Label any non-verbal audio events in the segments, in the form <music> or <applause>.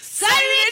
Salut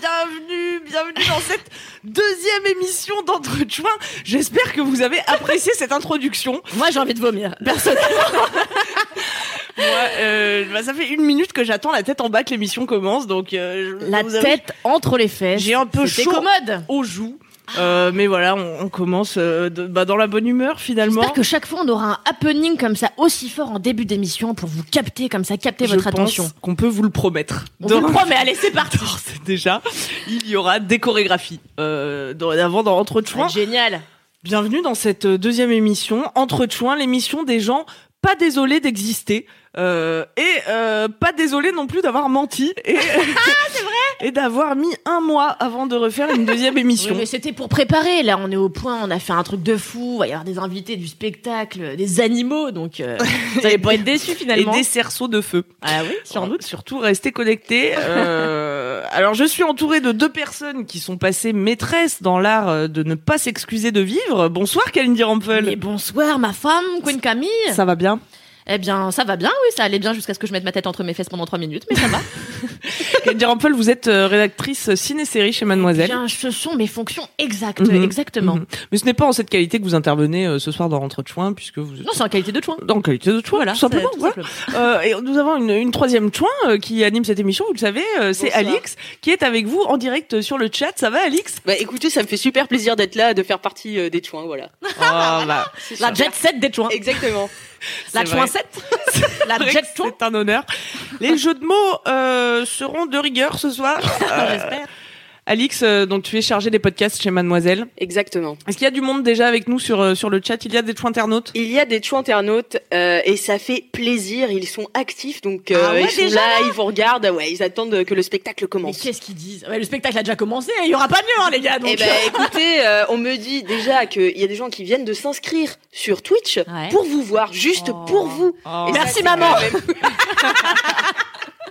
bienvenue, bienvenue dans cette deuxième émission d'Entre Chouins. J'espère que vous avez apprécié cette introduction. Moi, j'ai envie de vomir. Personnellement. <laughs> Moi, euh, bah, ça fait une minute que j'attends la tête en bas que l'émission commence, donc euh, je La vous tête entre les fesses. J'ai un peu C'était chaud commode. aux joues. Euh, mais voilà, on, on commence euh, de- bah, dans la bonne humeur finalement. J'espère que chaque fois, on aura un happening comme ça aussi fort en début d'émission pour vous capter comme ça, capter Je votre pense attention. qu'on peut vous le promettre. On vous le promet, allez, c'est parti. <laughs> d'ores et déjà, il y aura des chorégraphies. Euh, dorénavant dans Entre Chouins. être génial. Bienvenue dans cette euh, deuxième émission, Entre Chouins, l'émission des gens pas désolés d'exister. Euh, et euh, pas désolés non plus d'avoir menti et, <laughs> et d'avoir mis un mois avant de refaire une deuxième émission. Oui, mais c'était pour préparer. Là, on est au point, on a fait un truc de fou. Il va y avoir des invités, du spectacle, des animaux. Donc, euh, vous allez pas être déçus <laughs> et finalement. des cerceaux de feu. Ah oui, sans doute. Surtout restez connectés. <laughs> Euh, alors je suis entourée de deux personnes qui sont passées maîtresses dans l'art euh, de ne pas s'excuser de vivre. Bonsoir Kalindi Rampel. Mais bonsoir, ma femme, Queen Camille. Ça va bien? Eh bien, ça va bien, oui, ça allait bien jusqu'à ce que je mette ma tête entre mes fesses pendant trois minutes, mais ça va. <laughs> Kalindi Rampel, vous êtes euh, rédactrice ciné-série chez Mademoiselle. Bien, ce sont mes fonctions exactes, Mhm. exactement. Mhm. Mais ce n'est pas en cette qualité que vous intervenez euh, ce soir dans Rentre de Chouin, puisque vous êtes Non, c'est en qualité de chouin. en qualité de chouin, Voilà, tout simplement. c'est- tout voilà. simplement. Euh, et nous avons une, une troisième chouin euh, qui anime cette émission, vous le savez, euh, c'est. Alix, qui est avec vous en direct sur le chat. Ça va, Alix? Bah écoutez, ça me fait super plaisir d'être là, de faire partie euh, des chouins, voilà. oh, bah, <laughs> C'est La jet set des chouins. Exactement. La <laughs> c'est chouin vrai. 7 La jet C'est un honneur. Les jeux de mots euh, seront de rigueur ce soir. <laughs> Euh, J'espère. Alix, euh, donc tu es chargée des podcasts chez Mademoiselle. Exactement. Est-ce qu'il y a du monde déjà avec nous sur, euh, sur le chat? Il y a des chouins internautes? Il y a des chouins internautes euh, et ça fait plaisir, ils sont actifs, donc euh, Ah ouais, ils sont déjà, là, ils vous regardent, ouais, ils attendent que le spectacle Mais commence. qu'est-ce qu'ils disent? Ouais, Le spectacle a déjà commencé, il y aura pas mieux, hein, les gars. Donc, Eh ben <laughs> écoutez, euh, on me dit déjà qu'il y a des gens qui viennent de s'inscrire sur Twitch Ouais. pour vous voir, juste Oh. pour vous. Oh, Et Merci, maman. <laughs>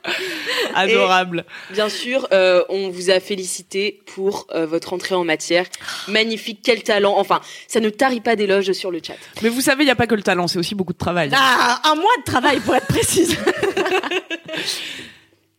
<laughs> Adorable. Bien sûr, euh, on vous a félicité pour euh, votre entrée en matière. Magnifique, quel talent. Enfin, ça ne tarit pas d'éloges sur le chat. Mais vous savez, il n'y a pas que le talent, c'est aussi beaucoup de travail. Ah, un mois de travail pour être précise. <laughs>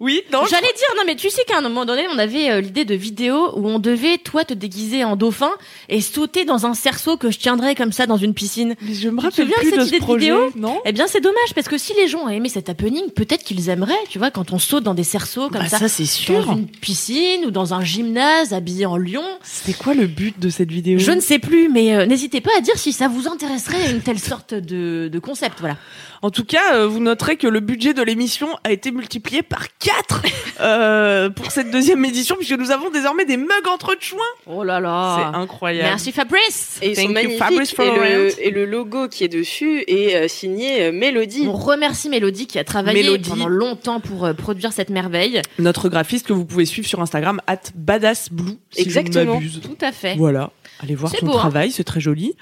Oui, non J'allais dire, non, mais tu sais qu'à un moment donné, on avait euh, l'idée de vidéo où on devait, toi, te déguiser en dauphin et sauter dans un cerceau que je tiendrais comme ça dans une piscine. Mais je me Tu te rappelle souviens plus de de cette ce idée de vidéo? non? Eh bien, c'est dommage parce que si les gens ont aimé cet happening, peut-être qu'ils aimeraient, tu vois, quand on saute dans des cerceaux comme Bah, ça, ça, c'est sûr. dans une piscine ou dans un gymnase habillé en lion. C'était quoi le but de cette vidéo? Je ne sais plus, mais euh, n'hésitez pas à dire si ça vous intéresserait une telle sorte de, de concept, voilà. En tout cas, euh, vous noterez que le budget de l'émission a été multiplié par 4 <laughs> euh, pour cette deuxième édition, puisque nous avons désormais des mugs entre chouins. Oh là là. C'est incroyable. Merci Fabrice. Et ils Thank sont you, magnifiques. Fabrice et, le, et le logo qui est dessus est euh, signé euh, Mélodie. On remercie Mélodie qui a travaillé Mélodie. pendant longtemps pour euh, produire cette merveille. Notre graphiste que vous pouvez suivre sur Instagram, at badassblue, si Exactement. je ne m'abuse. Tout à fait. Voilà, allez voir son beau, hein. travail, c'est très joli.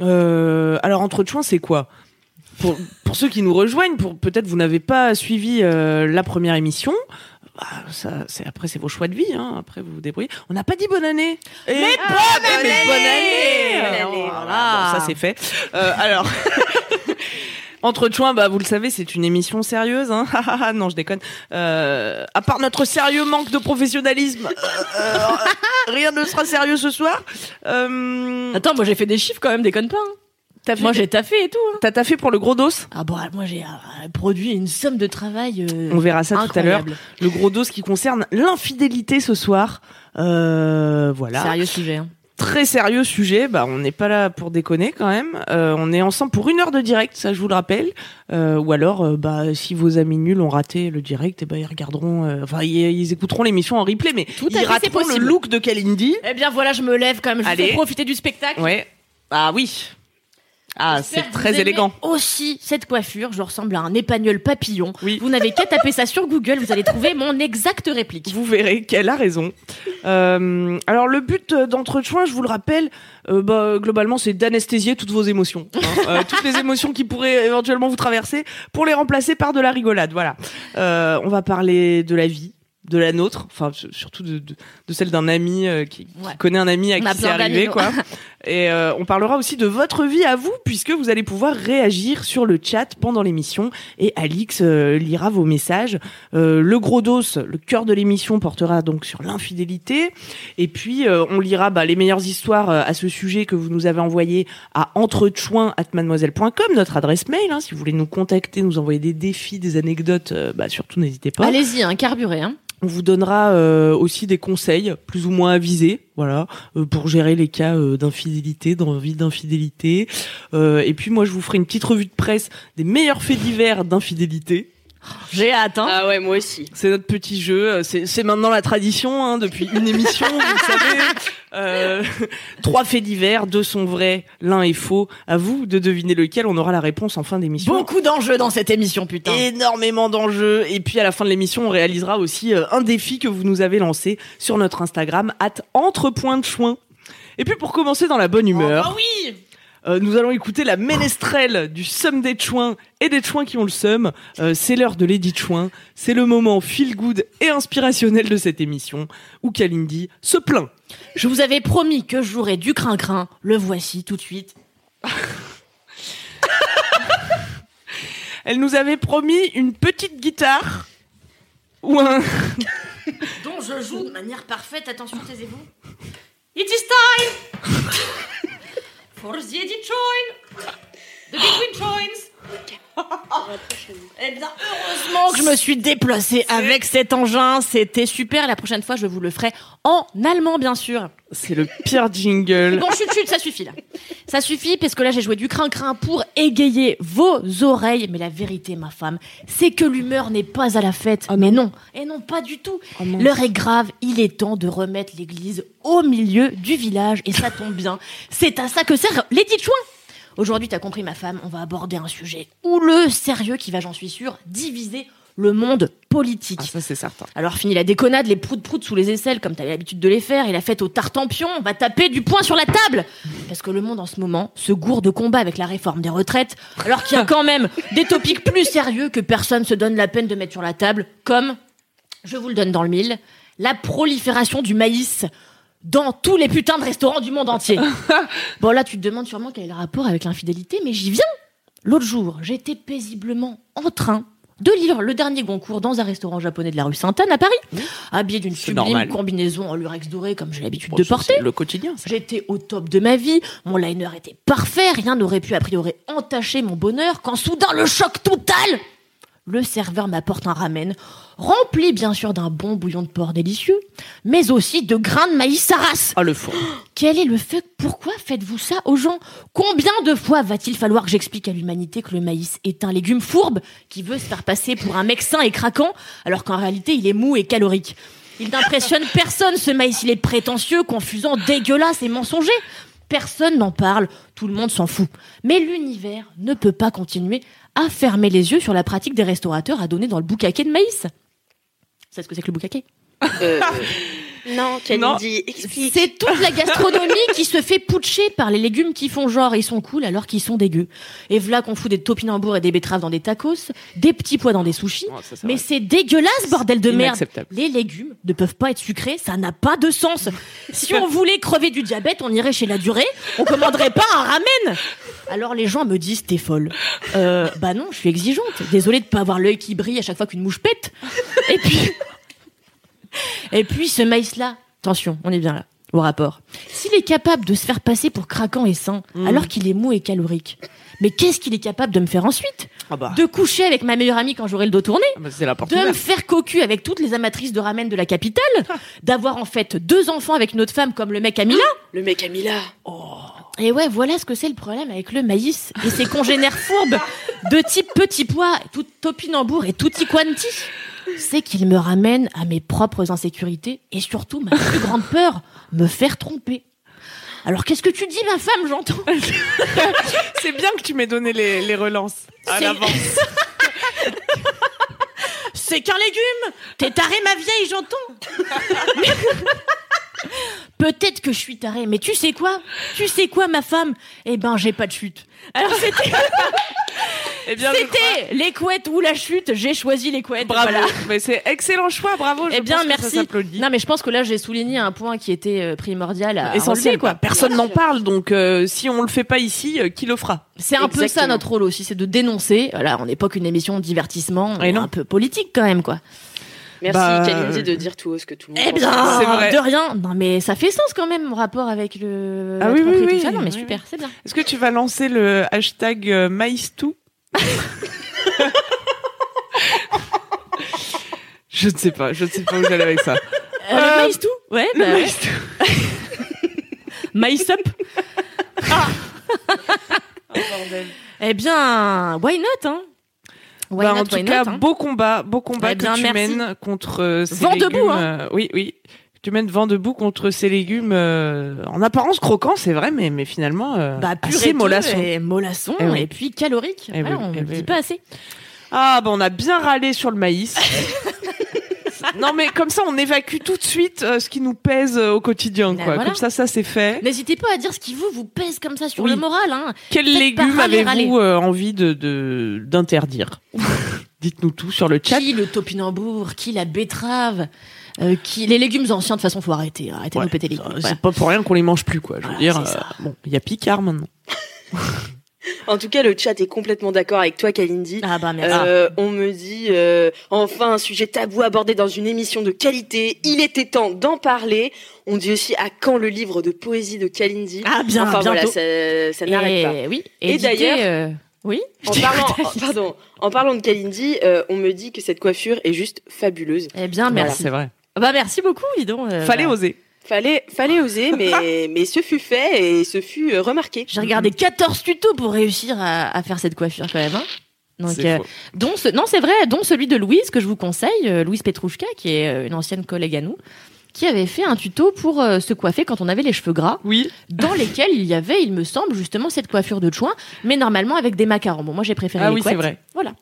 Euh, alors, entre chouins, c'est quoi? Pour, pour ceux qui nous rejoignent, pour peut-être vous n'avez pas suivi euh, la première émission, bah, ça, c'est après c'est vos choix de vie, hein. Après vous vous débrouillez. On n'a pas dit bonne année. mais bonne, bonne année, année Euh, Bonne année. voilà. Bon, ça c'est fait. Euh, alors. <laughs> Entre chouins, bah vous le savez, c'est une émission sérieuse. Hein <laughs> non, je déconne. Euh, à part notre sérieux manque de professionnalisme, euh, euh, <laughs> rien ne sera sérieux ce soir. Euh, Attends, moi j'ai fait des chiffres quand même, déconne pas. hein. Moi j'ai taffé et tout. hein. T'as taffé pour le gros dos? Ah bon, moi j'ai euh, produit une somme de travail. euh, On verra ça tout à l'heure. Le gros dos qui concerne l'infidélité ce soir. Euh, voilà. Sérieux sujet. hein. très sérieux sujet. Bah, on n'est pas là pour déconner quand même. Euh, on est ensemble pour une heure de direct, ça je vous le rappelle. Euh, ou alors, euh, bah, si vos amis nuls ont raté le direct, et ben ils regarderont, enfin ils, ils écouteront l'émission en replay, mais Tout ils rateront le look de Kalindi. Eh bien voilà, je me lève quand même, je vais profiter du spectacle. Ouais. Ah oui. Ah, c'est très élégant. Aussi, cette coiffure, je ressemble à un épagnol papillon. Oui. Vous n'avez qu'à taper ça sur Google, vous allez trouver mon exacte réplique. Vous verrez qu'elle a raison. Euh, alors le but euh, d'entretien, je vous le rappelle, euh, bah, globalement, c'est d'anesthésier toutes vos émotions, hein. <laughs> Euh, toutes les émotions qui pourraient éventuellement vous traverser, pour les remplacer par de la rigolade. Voilà. Euh, on va parler de la vie, de la nôtre, enfin surtout de, de, de celle d'un ami euh, qui, connaît un ami à On qui c'est arrivé, quoi. <laughs> Et euh, on parlera aussi de votre vie à vous, puisque vous allez pouvoir réagir sur le chat pendant l'émission. Et Alix euh, lira vos messages. Le gros dos, le cœur de l'émission, portera donc sur l'infidélité. Et puis, on lira bah, les meilleures histoires à ce sujet que vous nous avez envoyées à entrechoin@mademoiselle.com, notre adresse mail. hein. si vous voulez nous contacter, nous envoyer des défis, des anecdotes, bah, surtout n'hésitez pas. Allez-y, hein, carburé. Hein. On vous donnera euh, aussi des conseils plus ou moins avisés, voilà, euh, pour gérer les cas euh, d'infidélité, d'envie d'infidélité. Et puis moi, je vous ferai une petite revue de presse des meilleurs faits divers d'infidélité. J'ai hâte. Hein. Ah ouais, moi aussi. C'est notre petit jeu. euh, C'est c'est maintenant la tradition hein, depuis une émission, vous le savez. Euh, <laughs> trois faits divers, deux sont vrais, l'un est faux. À vous de deviner lequel. On aura la réponse en fin d'émission. Beaucoup d'enjeux dans cette émission, putain. Énormément d'enjeux. Et puis à la fin de l'émission, on réalisera aussi euh, un défi que vous nous avez lancé sur notre Instagram, at entre de choin. Et puis pour commencer dans la bonne humeur, Oh oui euh, nous allons écouter la ménestrelle du Somme des Chouins et des Chouins qui ont le Somme. Euh, c'est l'heure de Lady Chouin. C'est le moment feel good et inspirationnel de cette émission où Kalindi se plaint. Je vous avais promis que je jouerais du crin-crin. Le voici tout de suite. <laughs> Elle nous avait promis une petite guitare ou un... Dont je joue de manière parfaite. Attention, taisez-vous. It is time <laughs> for the join. The between joins. <laughs> Eh bien, heureusement que je me suis déplacée avec cet engin. C'était super. La prochaine fois, je vous le ferai en allemand, bien sûr. C'est le pire jingle. Bon, chut, chut, ça suffit là. Ça suffit parce que là, j'ai joué du crin-crin pour égayer vos oreilles. Mais la vérité, ma femme, c'est que l'humeur n'est pas à la fête. mais non, et non, pas du tout. Oh, mince. L'heure est grave. Il est temps de remettre l'église au milieu du village. Et ça tombe bien. C'est à ça que sert Lady Chouin. Aujourd'hui, t'as compris, ma femme, on va aborder un sujet houleux, sérieux, qui va, j'en suis sûre, diviser le monde politique. Ah, ça c'est certain. Alors fini la déconnade, les proutes-proutes sous les aisselles, comme t'avais l'habitude de les faire, et la fête au tartempion, on va taper du poing sur la table Parce que le monde en ce moment se gourde de combat avec la réforme des retraites, alors qu'il y a <laughs> quand même des topics plus sérieux que personne se donne la peine de mettre sur la table, comme, je vous le donne dans le mille, la prolifération du maïs dans tous les putains de restaurants du monde entier. <laughs> bon là, tu te demandes sûrement quel est le rapport avec l'infidélité, mais j'y viens L'autre jour, j'étais paisiblement en train de lire le dernier Goncourt dans un restaurant japonais de la rue Sainte-Anne à Paris, habillé d'une sublime normal. combinaison en lurex doré comme j'ai l'habitude Bon, de porter. c'est le quotidien. J'étais au top de ma vie, mon liner était parfait, rien n'aurait pu a priori entacher mon bonheur quand soudain le choc total Le serveur m'apporte un ramen, rempli bien sûr d'un bon bouillon de porc délicieux, mais aussi de grains de maïs saras. Ah le fond. Quel est le fait Pourquoi faites-vous ça aux gens? Combien de fois va-t-il falloir que j'explique à l'humanité que le maïs est un légume fourbe qui veut se faire passer pour un mec sain et craquant, alors qu'en réalité il est mou et calorique? Il n'impressionne personne ce maïs, il est prétentieux, confusant, dégueulasse et mensonger. Personne n'en parle, tout le monde s'en fout. Mais l'univers ne peut pas continuer à fermer les yeux sur la pratique des restaurateurs à donner dans le boucaquet de maïs. C'est ce que c'est que le boucaquet? Euh, <laughs> non. Kalindi, explique. c'est toute la gastronomie qui se fait putcher par les légumes qui font genre ils sont cool alors qu'ils sont dégueux. Et voilà qu'on fout des topinambours et des betteraves dans des tacos, des petits pois dans des sushis. Ça, c'est Mais c'est dégueulasse, bordel de merde. Les légumes ne peuvent pas être sucrés, ça n'a pas de sens. Si on voulait crever du diabète, on irait chez la durée, on commanderait pas un ramen. Alors les gens me disent t'es folle. Euh, bah non, je suis exigeante. Désolée de pas avoir l'œil qui brille à chaque fois qu'une mouche pète. Et puis, et puis ce maïs-là, attention, on est bien là. au rapport. S'il est capable de se faire passer pour craquant et sain, Mm. alors qu'il est mou et calorique, mais qu'est-ce qu'il est capable de me faire ensuite Ah bah, De coucher avec ma meilleure amie quand j'aurai le dos tourné ah bah, c'est la porte de me faire cocu avec toutes les amatrices de ramen de la capitale, d'avoir en fait deux enfants avec une autre femme comme le mec Amila. Le mec Camilla. Et ouais, voilà ce que c'est le problème avec le maïs et ses congénères fourbes de type petit pois, tout topinambour et tutti quanti. C'est qu'il me ramène à mes propres insécurités et surtout ma plus grande peur, me faire tromper. Alors qu'est-ce que tu dis ma femme, j'entends? <laughs> C'est bien que tu m'aies donné les, les relances à l'avance. <laughs> C'est qu'un légume T'es taré ma vieille, j'entends <laughs> Peut-être que je suis tarée, mais tu sais quoi? Tu sais quoi ma femme? Eh ben j'ai pas de chute. Alors c'était <laughs> Eh c'était les couettes ou la chute, j'ai choisi les couettes. Bravo. voilà. Mais c'est excellent choix, bravo. je Eh bien pense que ça merci. s'applaudit. Non mais je pense que là j'ai souligné un point qui était euh, primordial à Essentiel relever, quoi. Personne n'en parle, donc euh, si on le fait pas ici, euh, qui le fera? C'est un peu ça notre rôle aussi, c'est de dénoncer. Voilà, on n'est pas qu'une émission de divertissement, Et non. un peu politique quand même quoi. Merci Bah, Kalindi de dire tout haut ce que tout le monde Eh bien, C'est vrai. de rien. Non, mais ça fait sens quand même, mon rapport avec le. Ah oui, oui, oui, ça. Non, mais oui, super, c'est bien. Est-ce que tu vas lancer le hashtag euh, maïstou <laughs> Je ne sais pas, je ne sais pas où j'allais avec ça. Euh, Euh, le maïs tout Ouais, Le bah, ouais. maïstou. <laughs> maïs up. <laughs> Eh bien, why not, hein? Why Bah, not, en tout why cas, not, hein? beau combat, beau combat Eh bien, que tu merci. mènes contre euh, ces Vent légumes. debout, hein. euh, oui, oui. Tu mènes vent debout contre ces légumes euh, en apparence croquants, c'est vrai, mais, mais finalement euh, Bah, assez mollasson. et mollasson, Eh oui. et puis calorique. Eh Voilà, oui, on ne oui, dit pas assez. Ah, bah on a bien râlé sur le maïs. <laughs> non, mais comme ça, on évacue tout de suite euh, ce qui nous pèse euh, au quotidien, Ben quoi. voilà. Comme ça, ça c'est fait. N'hésitez pas à dire ce qui vous, vous pèse comme ça sur Oui. le moral. Hein. Quels Faites pas légumes râler, avez-vous euh, envie de de- d'interdire <laughs> Dites-nous tout sur le chat. Qui le topinambour, qui la betterave, euh, qui les légumes anciens. De toute façon, faut arrêter. Arrêtez de Ouais, nous péter les couilles. C'est voilà. pas pour rien qu'on les mange plus, quoi. Je veux Voilà, dire, c'est ça. euh, bon, il y a Picard maintenant. <laughs> <laughs> En tout cas, le chat est complètement d'accord avec toi, Kalindi. Ah bah merci. Euh, on me dit euh, enfin un sujet tabou abordé dans une émission de qualité. Il était temps d'en parler. On dit aussi à quand le livre de poésie de Kalindi. Ah bien, enfin voilà, bientôt. ça, ça n'arrête pas. Et oui. Et d'ailleurs- euh, oui. En <laughs> parlant, en- pardon, en parlant de Kalindi, euh, on me dit que cette coiffure est juste fabuleuse. Eh bien, Voilà, merci. c'est vrai. Bah merci beaucoup, dis donc. euh, Fallait bah, oser. Fallait, fallait oser, mais, <laughs> mais ce fut fait et ce fut euh, remarqué. J'ai regardé 14 tutos pour réussir à, à faire cette coiffure quand même. Hein. Donc, C'est euh, faux. dont ce, non, c'est vrai, dont celui de Louise que je vous conseille, euh, Louise Petrouchka, qui est euh, une ancienne collègue à nous, qui avait fait un tuto pour euh, se coiffer quand on avait les cheveux gras, Oui. dans lesquels il y avait, il me semble, justement cette coiffure de chouin, mais normalement avec des macarons. Bon, moi j'ai préféré Ah les oui, c'est vrai. Voilà.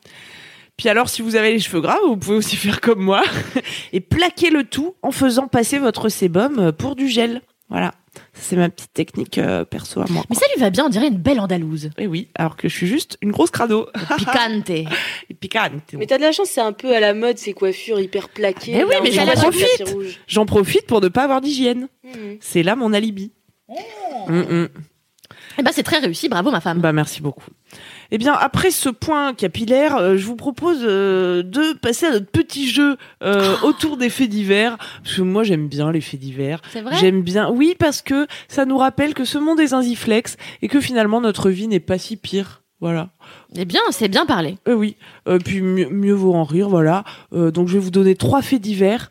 Puis alors, si vous avez les cheveux gras, vous pouvez aussi <laughs> faire comme moi et plaquer le tout en faisant passer votre sébum euh, pour du gel. Voilà. C'est ma petite technique euh, perso à moi. Mais ça lui va bien, on dirait une belle andalouse. Et oui, alors que je suis juste une grosse crado. <laughs> Picante. Et piquante. Mais t'as de la chance, c'est un peu à la mode ces coiffures hyper plaquées. Mais oui, Là, on mais j'en profite. J'en profite pour ne pas avoir d'hygiène. Mhm. C'est là mon alibi. Mm, mm. Eh ben c'est très réussi, bravo ma femme. Bah merci beaucoup. Eh bien après ce point capillaire, euh, je vous propose euh, de passer à notre petit jeu euh, autour des faits divers parce que moi j'aime bien les faits divers. C'est vrai J'aime bien. Oui parce que ça nous rappelle que ce monde est zinziflex et que finalement notre vie n'est pas si pire. Voilà. Eh bien, c'est bien parlé. Euh, oui. Euh, puis mieux, mieux vaut en rire. Voilà. Euh, donc je vais vous donner trois faits divers.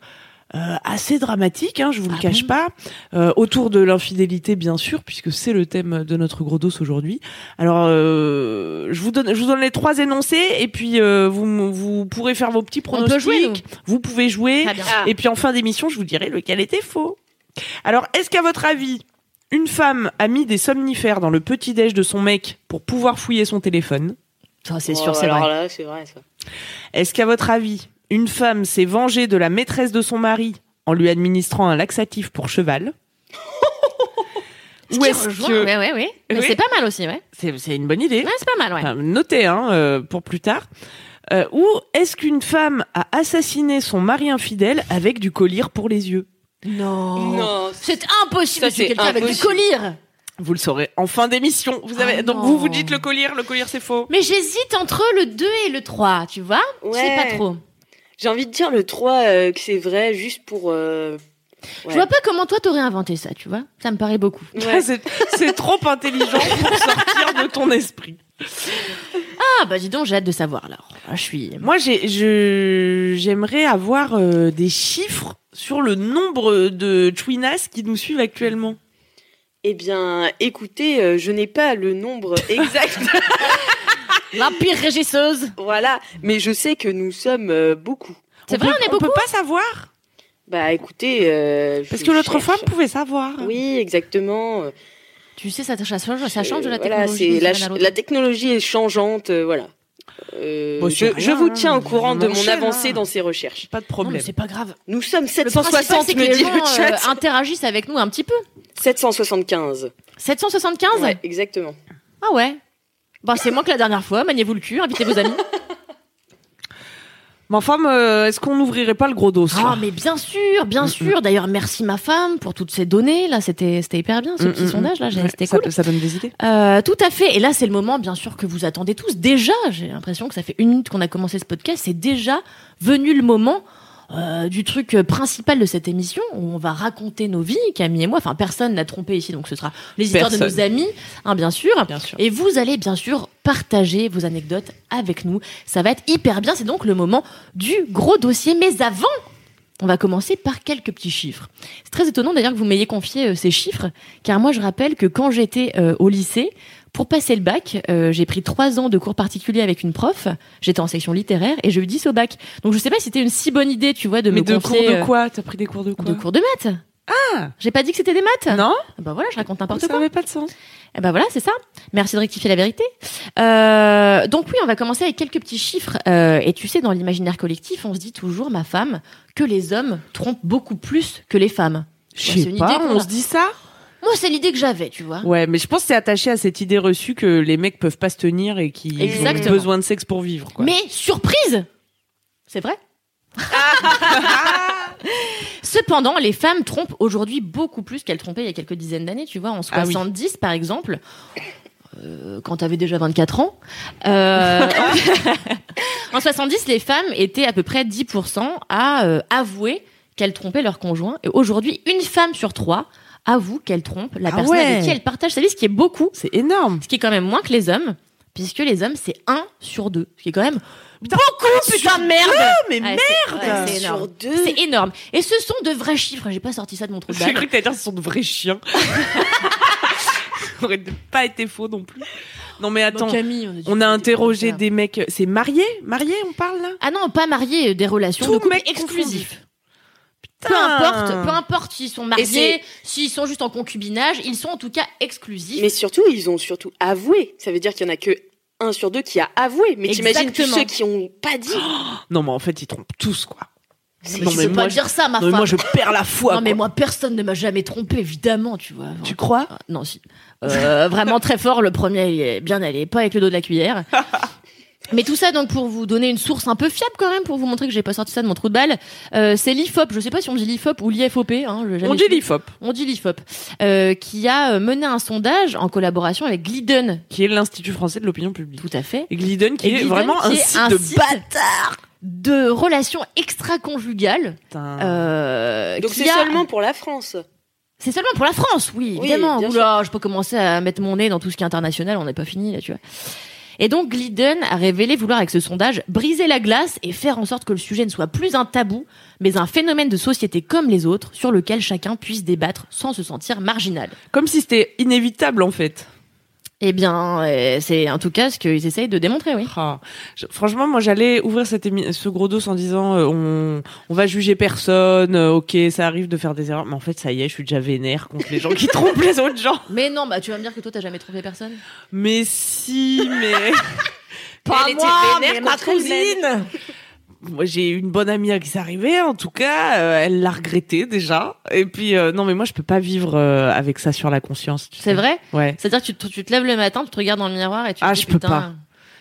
euh, assez dramatiques, hein, je vous le Ah cache bon pas, euh, autour de l'infidélité bien sûr, puisque c'est le thème de notre gros dos aujourd'hui. Alors, euh, je vous donne, je vous donne les trois énoncés et puis euh, vous pourrez faire vos petits On pronostics. peut jouer, nous. Vous pouvez jouer. Très bien. Ah. Et puis en fin d'émission, je vous dirai lequel était faux. Alors, est-ce qu'à votre avis, une femme a mis des somnifères dans le petit-déj de son mec pour pouvoir fouiller son téléphone? Ça, c'est Oh, sûr, c'est alors vrai. là, c'est vrai ça. Est-ce qu'à votre avis, une femme s'est vengée de la maîtresse de son mari en lui administrant un laxatif pour cheval? Qui est-ce que Ouais, ouais, ouais. Mais Oui. c'est pas mal aussi, ouais. c'est c'est une bonne idée Ouais, c'est pas mal, ouais. Enfin, Notez hein, euh, pour plus tard. Euh, ou est-ce qu'une femme a assassiné son mari infidèle avec du collier pour les yeux? Non. Non, C'est impossible c'est quelqu'un avec du collier. Vous le saurez en fin d'émission. Vous avez Ah donc non. vous vous dites le collier, le collier c'est faux. Mais j'hésite entre le 2 et le 3, tu vois? Je sais Ouais. pas trop. J'ai envie de dire le 3 euh, que c'est vrai juste pour euh, Je Ouais. vois pas comment toi t'aurais inventé ça, tu vois. Ça me paraît beaucoup. Ouais. C'est trop intelligent pour sortir de ton esprit. Ah bah dis donc, j'ai hâte de savoir là. Ah, je suis. Moi, j'ai, je, j'aimerais avoir euh, des chiffres sur le nombre de chouinas qui nous suivent actuellement. Eh bien, écoutez, euh, je n'ai pas le nombre exact. <laughs> <laughs> La pire régisseuse. voilà, mais je sais que nous sommes euh, beaucoup. C'est vrai, peut- on est beaucoup. peut pas savoir? Bah écoutez, euh, parce que l'autre on pouvait savoir. Oui, exactement. Tu sais, ça, ça change, ça change de la Euh, voilà, technologie. la, la technologie est changeante, euh, voilà. Euh, Bon, je, rien, je vous hein. tiens au courant de mon avancée hein. dans ces recherches. Pas de problème. mais c'est pas grave. Nous sommes Le principal, 760, c'est que me les dit gens le chat. euh, interagissent avec nous un petit peu. 775. 775 Ouais, exactement. Ah ouais. Bah c'est moins que la dernière fois. Maniez-vous le cul, invitez vos amis. <laughs> Mais enfin, euh, est-ce qu'on n'ouvrirait pas le gros dos Ah mais bien sûr, bien sûr. D'ailleurs, merci ma femme pour toutes ces données. Là, c'était c'était hyper bien ce Mm, petit mm, sondage là. j'ai- Ouais, C'était ça, cool. ça donne des idées. Euh, tout à fait. Et là, c'est le moment, bien sûr, que vous attendez tous. Déjà, j'ai l'impression que ça fait une minute qu'on a commencé ce podcast. C'est déjà venu le moment euh, du truc principal de cette émission où on va raconter nos vies, Camille et moi. Enfin, personne n'a trompé ici, donc ce sera les histoires de nos amis, hein, bien sûr. Bien sûr. Et vous allez bien sûr partager vos anecdotes avec nous. Ça va être hyper bien. C'est donc le moment du gros dossier. Mais avant, on va commencer par quelques petits chiffres. C'est très étonnant d'ailleurs que vous m'ayez confié euh, ces chiffres, car moi je rappelle que quand j'étais euh, au lycée, pour passer le bac, euh, j'ai pris trois ans de cours particuliers avec une prof. J'étais en section littéraire et j'ai eu 10 au bac. Donc je sais pas si c'était une si bonne idée, tu vois, de Mais me de confier cours de quoi? T'as pris des cours de quoi? de cours de maths. Ah J'ai pas dit que c'était des maths. Non? Bah voilà, je raconte n'importe Ça quoi. n'avait pas de sens. Eh ben voilà, c'est ça. Merci de rectifier la vérité. Euh, donc oui, on va commencer avec quelques petits chiffres. Euh, et tu sais, dans l'imaginaire collectif, on se dit toujours, ma femme, que les hommes trompent beaucoup plus que les femmes. Je sais pas, on se dit ça? Moi, c'est l'idée que j'avais, tu vois. Ouais, mais je pense que c'est attaché à cette idée reçue que les mecs peuvent pas se tenir et qu'ils ont besoin de sexe pour vivre. Quoi. Mais surprise C'est vrai <laughs> Cependant, les femmes trompent aujourd'hui beaucoup plus qu'elles trompaient il y a quelques dizaines d'années, tu vois. En Ah oui. 70, par exemple, euh, quand t'avais déjà 24 ans, euh, <laughs> en 70, les femmes étaient à peu près 10% à euh, avouer qu'elles trompaient leur conjoint. Et aujourd'hui, une femme sur trois avoue qu'elle trompe la Ah personne avec qui elle partage sa vie, ce qui est beaucoup. C'est énorme. Ce qui est quand même moins que les hommes, puisque les hommes, c'est 1 sur 2. Ce qui est quand même beaucoup, putain de merde mais Ouais, c'est- ouais, c'est Sur énorme. deux. C'est énorme. Et ce sont de vrais chiffres. J'ai pas sorti ça de mon trou de J'ai cru que t'allais dire que ce sont de vrais chiens. Ça aurait pas été faux non plus. Non mais attends, Bon, Camille, on a, dit- on a interrogé des mecs. C'est marié Marié, on parle là? Ah non, pas mariés, euh, des relations Tout de couple mec exclusifs. Peu importe, peu importe s'ils sont mariés, s'ils sont juste en concubinage, ils sont en tout cas exclusifs. Mais surtout, ils ont surtout avoué. Ça veut dire qu'il y en a que un sur deux qui a avoué. Mais t'imagines tous ceux qui ont pas dit. Non mais en fait ils trompent tous quoi. Mais non, tu mais peux moi, pas je- dire ça, ma Non mais femme. moi je perds la foi. non mais moi personne ne m'a jamais trompé évidemment tu vois. Tu crois? Ah, Non si. Euh, vraiment très fort le premier il est bien allé pas avec le dos de la cuillère. <laughs> Mais tout ça donc pour vous donner une source un peu fiable quand même pour vous montrer que j'ai pas sorti ça de mon trou de balle. Euh, c'est l'IFOP, je sais pas si on dit l'IFOP ou l'IFOP hein, On dit l'IFOP, On dit l'IFOP, euh, qui a euh, mené un sondage en collaboration avec Glidden. qui est l'Institut français de l'opinion publique. Tout à fait. Et Glidden qui Et est Glidden, vraiment qui un est site un de bâtard. De relations extra-conjugales. Putain. Euh, Donc c'est a- seulement pour la France. C'est seulement pour la France, oui, Oui, évidemment. Oula, je peux commencer à mettre mon nez dans tout ce qui est international, on n'est pas fini là, tu vois. Et donc Glidden a révélé vouloir avec ce sondage briser la glace et faire en sorte que le sujet ne soit plus un tabou, mais un phénomène de société comme les autres sur lequel chacun puisse débattre sans se sentir marginal. Comme si c'était inévitable en fait. Eh bien, euh, c'est en tout cas ce qu'ils essayent de démontrer, oui. Ah. Je- franchement, moi, j'allais ouvrir cette ce gros dos en disant euh, on, on va juger personne, euh, ok, ça arrive de faire des erreurs, mais en fait, ça y est, je suis déjà vénère contre les gens qui <laughs> trompent les autres gens. Mais non, bah tu vas me dire que toi t'as jamais trompé personne. Mais si, mais <laughs> Pas Elle moi, vénère mais ma cousine. Moi, j'ai une bonne amie à qui c'est arrivé. En tout cas, euh, elle l'a regretté déjà. Et puis, euh, non, mais moi, je peux pas vivre euh, avec ça sur la conscience. C'est vrai Ouais. C'est-à-dire que tu te, tu te lèves le matin, tu te regardes dans le miroir et tu te Ah, dis, je peux putain, pas.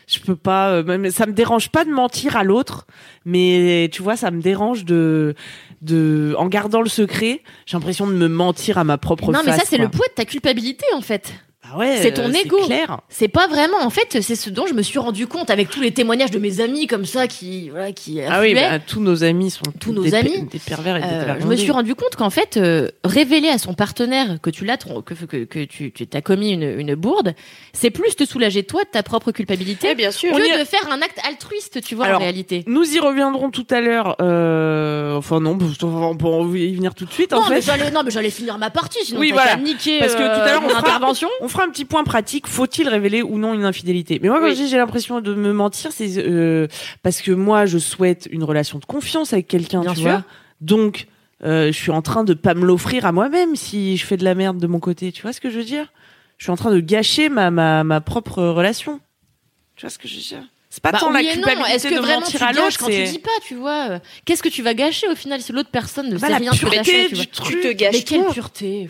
Je peux pas. même ça me dérange pas de mentir à l'autre, mais tu vois, ça me dérange de de en gardant le secret. J'ai l'impression de me mentir à ma propre Non, mais ça c'est le poids de ta culpabilité en fait. Bah Bah ouais, C'est ton euh, ego. clair. C'est pas vraiment. En fait, c'est ce dont je me suis rendu compte avec tous les témoignages de mes amis comme ça qui, voilà, qui Ah oui, bah, tous nos amis sont Tous nos des, amis. des pervers et des Euh, je me suis rendu compte qu'en fait, euh, révéler à son partenaire que tu l'as, que, que, que tu, t'as commis une, une bourde, c'est plus te soulager toi de ta propre culpabilité bien sûr. y- de faire un acte altruiste, tu vois, Alors, en réalité. Nous y reviendrons tout à l'heure. Euh... Enfin non, on peut y venir tout de suite en Non, mais fait. mais j'allais finir ma partie, sinon Oui, voilà. niquer Parce que tout à l'heure, on intervention. On fera un petit point pratique. Faut-il révéler ou non une infidélité? Mais moi, quand Oui. je dis j'ai l'impression de me mentir, c'est euh, parce que moi, je souhaite une relation de confiance avec quelqu'un, tu sûr. vois. Donc, euh, je suis en train de pas me l'offrir à moi-même si je fais de la merde de mon côté. Tu vois ce que je veux dire? Je suis en train de gâcher ma ma, ma propre relation. Tu vois ce que je veux dire? C'est pas Bah, tant la oui non. culpabilité Est-ce que de vraiment mentir tu à l'autre, quand tu dis pas, tu vois? Qu'est-ce que tu vas gâcher au final? Si l'autre personne ne Bah, sait la rien de tu du vois truc. Tu te gâches Mais quelle pureté.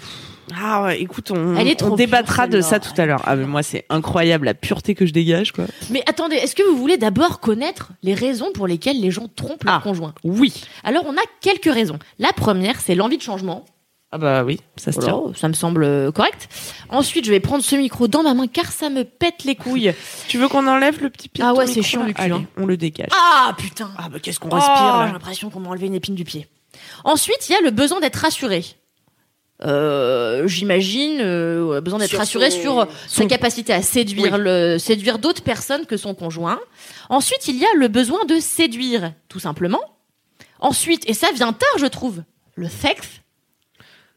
Ah ouais, écoute, on, Elle est on trop débattra pure, de ça tout à l'heure. Ah mais moi c'est incroyable la pureté que je dégage quoi. Mais attendez, est-ce que vous voulez d'abord connaître les raisons pour lesquelles les gens trompent leur Ah. conjoint? Oui. Alors on a quelques raisons. La première, c'est l'envie de changement. Ah bah oui, ça se tient. Ça me semble euh, correct. Ensuite, je vais prendre ce micro dans ma main car ça me pète les couilles. <laughs> Tu veux qu'on enlève le petit pied Ah ouais, c'est chiant là? Du cul, Allez, hein. on le dégage. Ah putain Ah bah qu'est-ce qu'on Oh, respire J'ai là l'impression qu'on m'a enlevé une épine du pied. Ensuite, il y a le besoin d'être rassuré. Euh, J'imagine euh, besoin d'être Sur rassuré son- sur sa capacité à séduire le séduire d'autres personnes que son conjoint. Ensuite, il y a le besoin de séduire, tout simplement. Ensuite, et ça vient tard, je trouve, le sexe.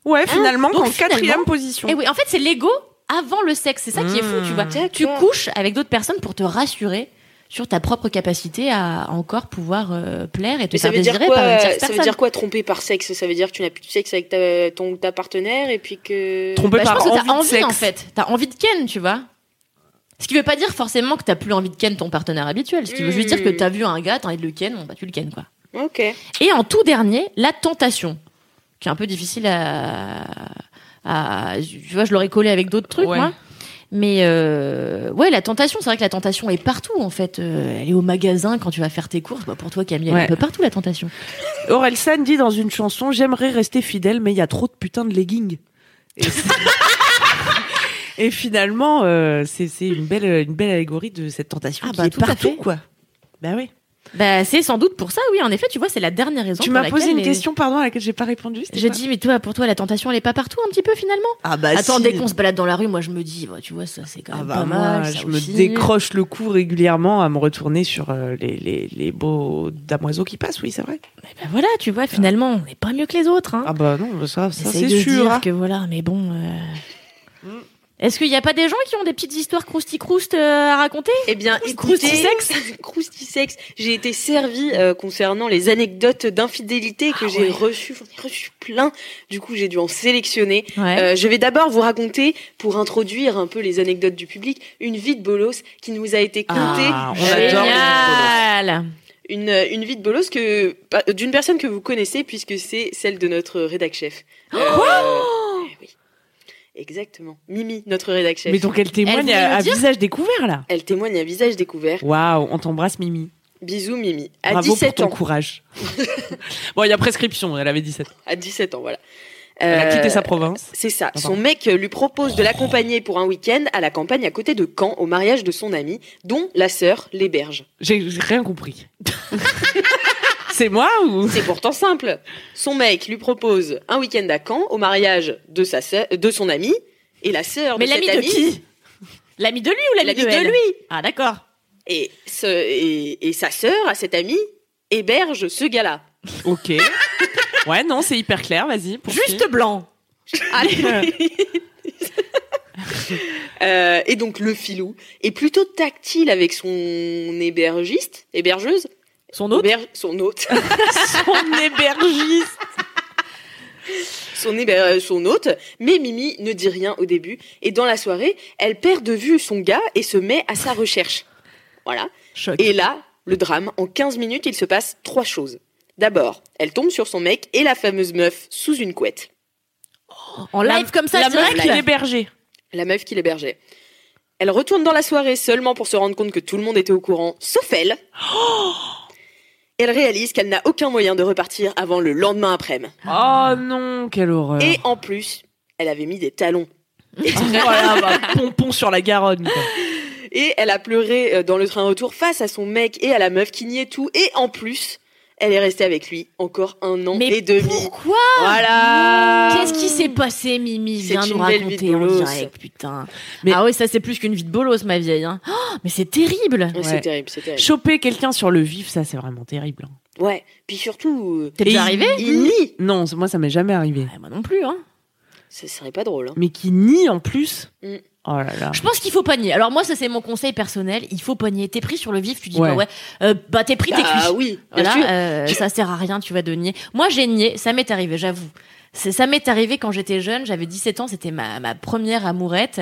Ouais, finalement, donc en quatrième position. Et oui, en fait, c'est l'ego avant le sexe. C'est ça qui est fou, tu vois. D'accord. Tu couches avec d'autres personnes pour te rassurer sur ta propre capacité à encore pouvoir euh, plaire et te faire veut dire désirer quoi par une tierce Ça veut dire quoi tromper par sexe? Ça veut dire que tu n'as plus de sexe avec ta, ton ta partenaire et puis que Tromper Bah, je par pense que envie de envie sexe. en fait. T'as envie de ken, tu vois. Ce qui veut pas dire forcément que t'as plus envie de ken ton partenaire habituel. Ce qui veut juste dire que Hmm. t'as vu un gars, t'as envie de le ken, bon bah tu le ken quoi. Ok. Et en tout dernier, la tentation, qui est un peu difficile à, à tu vois, je l'aurais collé avec d'autres trucs Ouais. moi. Mais euh, ouais, la tentation, c'est vrai que la tentation est partout en fait. Euh, elle est au magasin quand tu vas faire tes courses. Bah, pour toi, Camille, elle est un peu partout la tentation. Orelsan dit dans une chanson J'aimerais rester fidèle, mais il y a trop de putain de leggings. <laughs> Et, finalement, euh, c'est une belle, une belle allégorie de cette tentation Ah qui bah, est partout, quoi. Bah oui. Bah, c'est sans doute pour ça, oui. En effet, tu vois, c'est la dernière raison. Tu m'as posé une les- question, pardon, à laquelle j'ai pas répondu. J'ai dit, mais toi, pour toi, la tentation, elle est pas partout un petit peu finalement Ah bah Attends, si. dès qu'on se balade dans la rue, moi je me dis, bah, tu vois, ça c'est quand Ah même bah pas moi, mal. je me décroche le cou régulièrement à me retourner sur euh, les, les, les beaux damoiseaux qui passent, oui, c'est vrai. Mais bah, voilà, tu vois, finalement, on n'est pas mieux que les autres. Hein. Ah bah non, ça, ça c'est sûr. dire hein. que voilà, mais bon. euh, Est-ce qu'il n'y a pas des gens qui ont des petites histoires crousti-croust euh, à raconter Eh bien, Crousti écoutez, sexe Crousti sexe. J'ai été servie euh, concernant les anecdotes d'infidélité que Ah j'ai ouais. reçues. J'en ai reçu plein. Du coup, j'ai dû en sélectionner. Ouais. Euh, je vais d'abord vous raconter, pour introduire un peu les anecdotes du public, une vie de bolos qui nous a été contée. Ah, on adore les Génial Une, une vie de bolos que d'une personne que vous connaissez puisque c'est celle de notre rédac chef. Oh Euh. Exactement. Mimi, notre rédac chef. Mais donc elle témoigne voulait à, visage découvert là. Elle témoigne à visage découvert. Waouh, on t'embrasse Mimi. Bisous Mimi. À Bravo 17 pour ton ans. courage. <laughs> bon, il y a prescription, elle avait 17. À 17 ans, voilà. Elle a Euh, quitté sa province. C'est ça. Son mec lui propose de l'accompagner pour un week-end à la campagne à côté de Caen au mariage de son ami, dont la sœur l'héberge. J'ai rien compris. <laughs> c'est moi ou? C'est pourtant simple. Son mec lui propose un week-end à Caen au mariage de sa sœur, de son ami, et la sœur Mais de l'ami de qui? L'ami de lui ou l'ami l'ami de, de elle? Lui. Ah d'accord. Et, ce, et, et sa sœur, à cet ami, héberge ce gars-là. Ok. <laughs> Ouais, non, c'est hyper clair, vas-y. poursuis. Juste blanc. <laughs> Euh, et donc le filou est plutôt tactile avec son hébergiste, hébergeuse, Son Héberge- son hôte, <laughs> Son hébergiste. son, héber- son hôte, mais Mimi ne dit rien au début. Et dans la soirée, elle perd de vue son gars et se met à sa recherche. Voilà. Choc. Et là, le drame, en 15 minutes, il se passe trois choses. D'abord, elle tombe sur son mec et la fameuse meuf sous une couette. En live comme ça, la meuf qui l'hébergeait. La meuf qui l'hébergeait. Elle retourne dans la soirée seulement pour se rendre compte que tout le monde était au courant, sauf elle. Elle réalise qu'elle n'a aucun moyen de repartir avant le lendemain après-midi. Oh non, quelle horreur. Et en plus, elle avait mis des talons. <laughs> voilà, bah, pompon sur la Garonne. quoi. Et elle a pleuré euh, dans le train retour face à son mec et à la meuf qui niait tout. Et en plus, elle est restée avec lui encore un an Mais et demi. pourquoi Voilà. Qu'est-ce qui s'est passé, Mimi C'est Viens nous une belle vie de raconter en direct, putain. Mais- Ah oui, ça c'est plus qu'une vie de bolos, ma vieille. Hein. Oh, mais c'est terrible. Ouais, Ouais. C'est terrible, c'est terrible. Choper quelqu'un sur le vif, ça c'est vraiment terrible. hein. Ouais. Puis surtout, euh, T'es déjà arrivé il nie. Non, moi ça m'est jamais arrivé. Ouais, Moi non plus. Hein. Ce serait pas drôle. Hein. Mais qui nie en plus. Mm. Oh là là. Je pense qu'il faut pas nier. Alors moi, ça c'est mon conseil personnel. Il faut pas nier. T'es pris sur le vif, tu dis Ouais. bah ouais, euh, bah t'es pris, t'es Ah cuit. oui, bien Voilà, euh, ça sert à rien, tu vas de nier. Moi, j'ai nié, ça m'est arrivé, j'avoue. Ça m'est arrivé quand j'étais jeune, j'avais 17 ans, c'était ma, ma première amourette,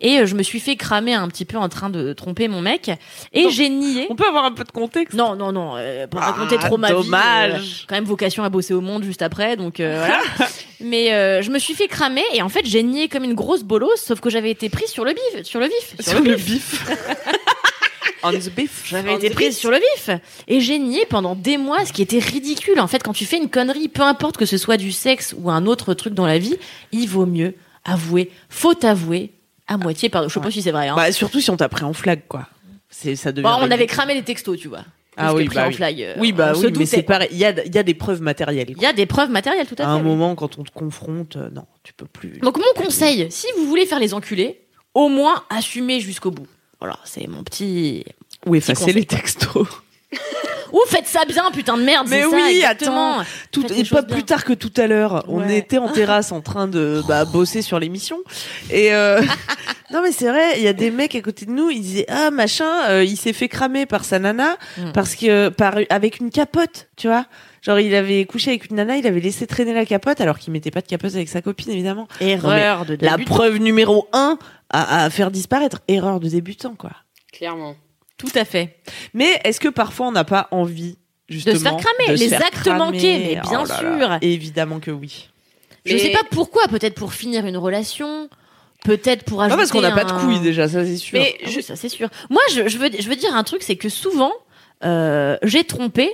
et euh, je me suis fait cramer un petit peu en train de tromper mon mec, et j'ai nié. On peut avoir un peu de contexte Non, non, non, euh, pour Ah, raconter trop ma vie. dommage. euh, quand même vocation à bosser au monde juste après, donc euh, voilà. <laughs> Mais euh, je me suis fait cramer, et en fait, j'ai nié comme une grosse bolosse, sauf que j'avais été prise sur le bif, sur le vif, sur le bif. <laughs> On the beef. J'avais été prise sur le vif. Et j'ai nié pendant des mois, ce qui était ridicule. En fait, quand tu fais une connerie, peu importe que ce soit du sexe ou un autre truc dans la vie, il vaut mieux avouer. Faut avouer à moitié, pardon. Je sais pas si c'est vrai. Hein. Bah surtout si on t'a pris en flag quoi. C'est ça devient. Bon, on avait cramé les textos, tu vois. Ah oui, bah en oui. flag. euh, Oui bah oui, mais c'est pareil. Il y a, il y a des preuves matérielles. Il y a des preuves matérielles, tout à À fait. un oui. moment, quand on te confronte, euh, non, tu peux plus. Donc mon conseil, si vous voulez faire les enculés, au moins assumez jusqu'au bout. Voilà, c'est mon petit. Ou effacer les textos. <laughs> Ou faites ça bien, putain de merde. Mais oui, ça, attends. Tout, et pas plus tard que tout à l'heure. On Ouais. était en terrasse en train de <laughs> bah, bosser sur l'émission. Et euh, <laughs> non, mais c'est vrai, il y a des mecs à côté de nous, ils disaient Ah, machin, euh, il s'est fait cramer par sa nana Mm. parce que, par, avec une capote, tu vois. Genre, il avait couché avec une nana, il avait laissé traîner la capote alors qu'il mettait pas de capote avec sa copine, évidemment. Erreur de La débutant. preuve numéro un à, à faire disparaître. Erreur de débutant, quoi. Clairement. Tout à fait. Mais est-ce que parfois on n'a pas envie justement De se faire cramer, les faire actes cramer? manqués, mais bien Oh là là. sûr. Évidemment que oui. Je Mais- sais pas pourquoi, peut-être pour finir une relation, peut-être pour ajouter Non, parce qu'on n'a pas de couilles déjà, ça c'est sûr. Mais Ah oui, ça c'est sûr. Moi, je, je veux, je veux dire un truc, c'est que souvent, euh, j'ai trompé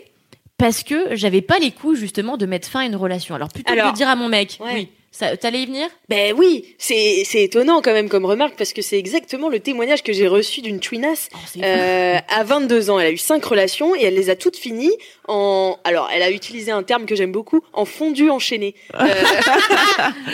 parce que j'avais pas les couilles justement de mettre fin à une relation. Alors plutôt que de dire à mon mec, ouais. oui, ça, t'allais y venir? Ben oui, c'est c'est étonnant quand même comme remarque parce que c'est exactement le témoignage que j'ai reçu d'une twinasse. Oh. Euh, à 22 ans, elle a eu cinq relations et elle les a toutes finies en. Alors, elle a utilisé un terme que j'aime beaucoup, en fondu enchaîné. Euh, <laughs>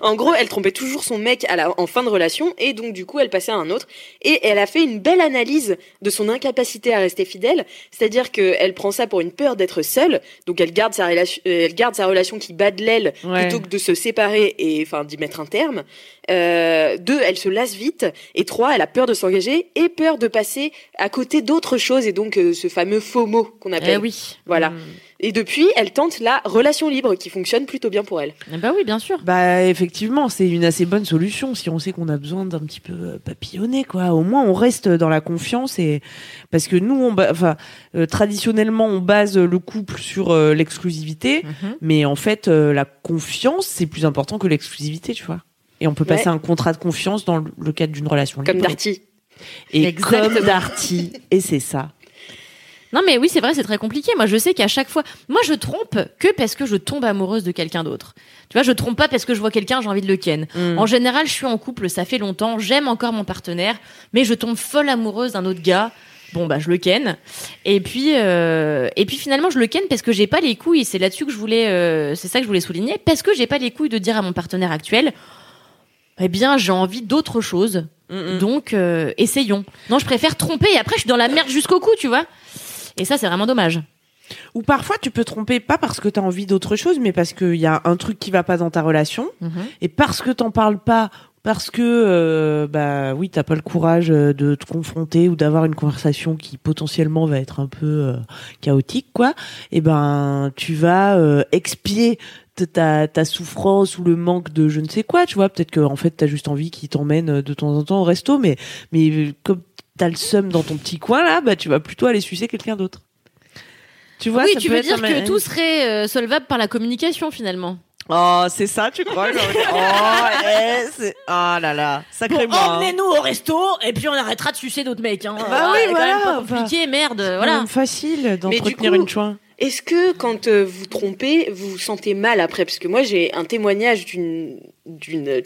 en gros, elle trompait toujours son mec à la, en fin de relation et donc du coup, elle passait à un autre. Et elle a fait une belle analyse de son incapacité à rester fidèle, c'est-à-dire qu'elle prend ça pour une peur d'être seule, donc elle garde sa relation, euh, elle garde sa relation qui bat de l'aile Ouais. plutôt que de se séparer et enfin d'y mettre un terme. Euh, deux, elle se lasse vite. Et trois, elle a peur de s'engager et peur de passer à côté d'autres choses et donc euh, ce fameux FOMO qu'on Eh appelle. oui. Voilà. Mm. Et depuis, elle tente la relation libre qui fonctionne plutôt bien pour elle. Eh bah oui, bien sûr. Bah effectivement, c'est une assez bonne solution si on sait qu'on a besoin d'un petit peu euh, papillonner quoi. Au moins on reste dans la confiance et parce que nous on ba- enfin euh, traditionnellement on base le couple sur euh, l'exclusivité, Mhm. mais en fait euh, la confiance c'est plus important que l'exclusivité, tu vois. Et on peut passer Ouais. un contrat de confiance dans le- cadre d'une relation Comme. Darty. Et Exactement. comme Darty et c'est ça. Non mais oui, c'est vrai, c'est très compliqué. Moi, je sais qu'à chaque fois, moi, je trompe que parce que je tombe amoureuse de quelqu'un d'autre. Tu vois, je trompe pas parce que je vois quelqu'un, j'ai envie de le ken. Mm. En général, je suis en couple, ça fait longtemps, j'aime encore mon partenaire, mais je tombe folle amoureuse d'un autre gars. Bon bah je le ken. Et puis euh, et puis finalement je le ken parce que j'ai pas les couilles. C'est là-dessus que je voulais, euh, c'est ça que je voulais souligner, parce que j'ai pas les couilles de dire à mon partenaire actuel, eh bien j'ai envie d'autre chose. Donc euh, essayons. Non, je préfère tromper et après je suis dans la merde jusqu'au cou, tu vois. Et ça c'est vraiment dommage. Ou parfois tu peux tromper pas parce que tu as envie d'autre chose, mais parce qu'il y a un truc qui va pas dans ta relation. Mhm. Et parce que t'en parles pas, parce que euh, bah oui, t'as pas le courage euh, de te confronter ou d'avoir une conversation qui potentiellement va être un peu euh, chaotique, quoi. Et ben, tu vas expier ta, ta souffrance ou le manque de je ne sais quoi, tu vois. Peut-être que en fait t'as juste envie qu'il t'emmène euh, de temps en temps au resto, mais mais euh, comme t'as le seum dans ton petit coin là, bah tu vas plutôt aller sucer quelqu'un d'autre. Tu vois, oui, ça tu peut veux être dire un- que tout serait euh, solvable par la communication finalement. Oh, c'est ça, tu crois genre, Oh, <laughs> eh, c'est... Oh là là, sacré moi. hein. emmenez-nous au resto et puis on arrêtera de sucer d'autres mecs. Hein. Bah oui, c'est quand voilà, même pas compliqué, merde. C'est Voilà. quand même facile d'entretenir coup- une chouin. Est-ce que quand euh, vous trompez, vous vous sentez mal après? Parce que moi, j'ai un témoignage d'une d'une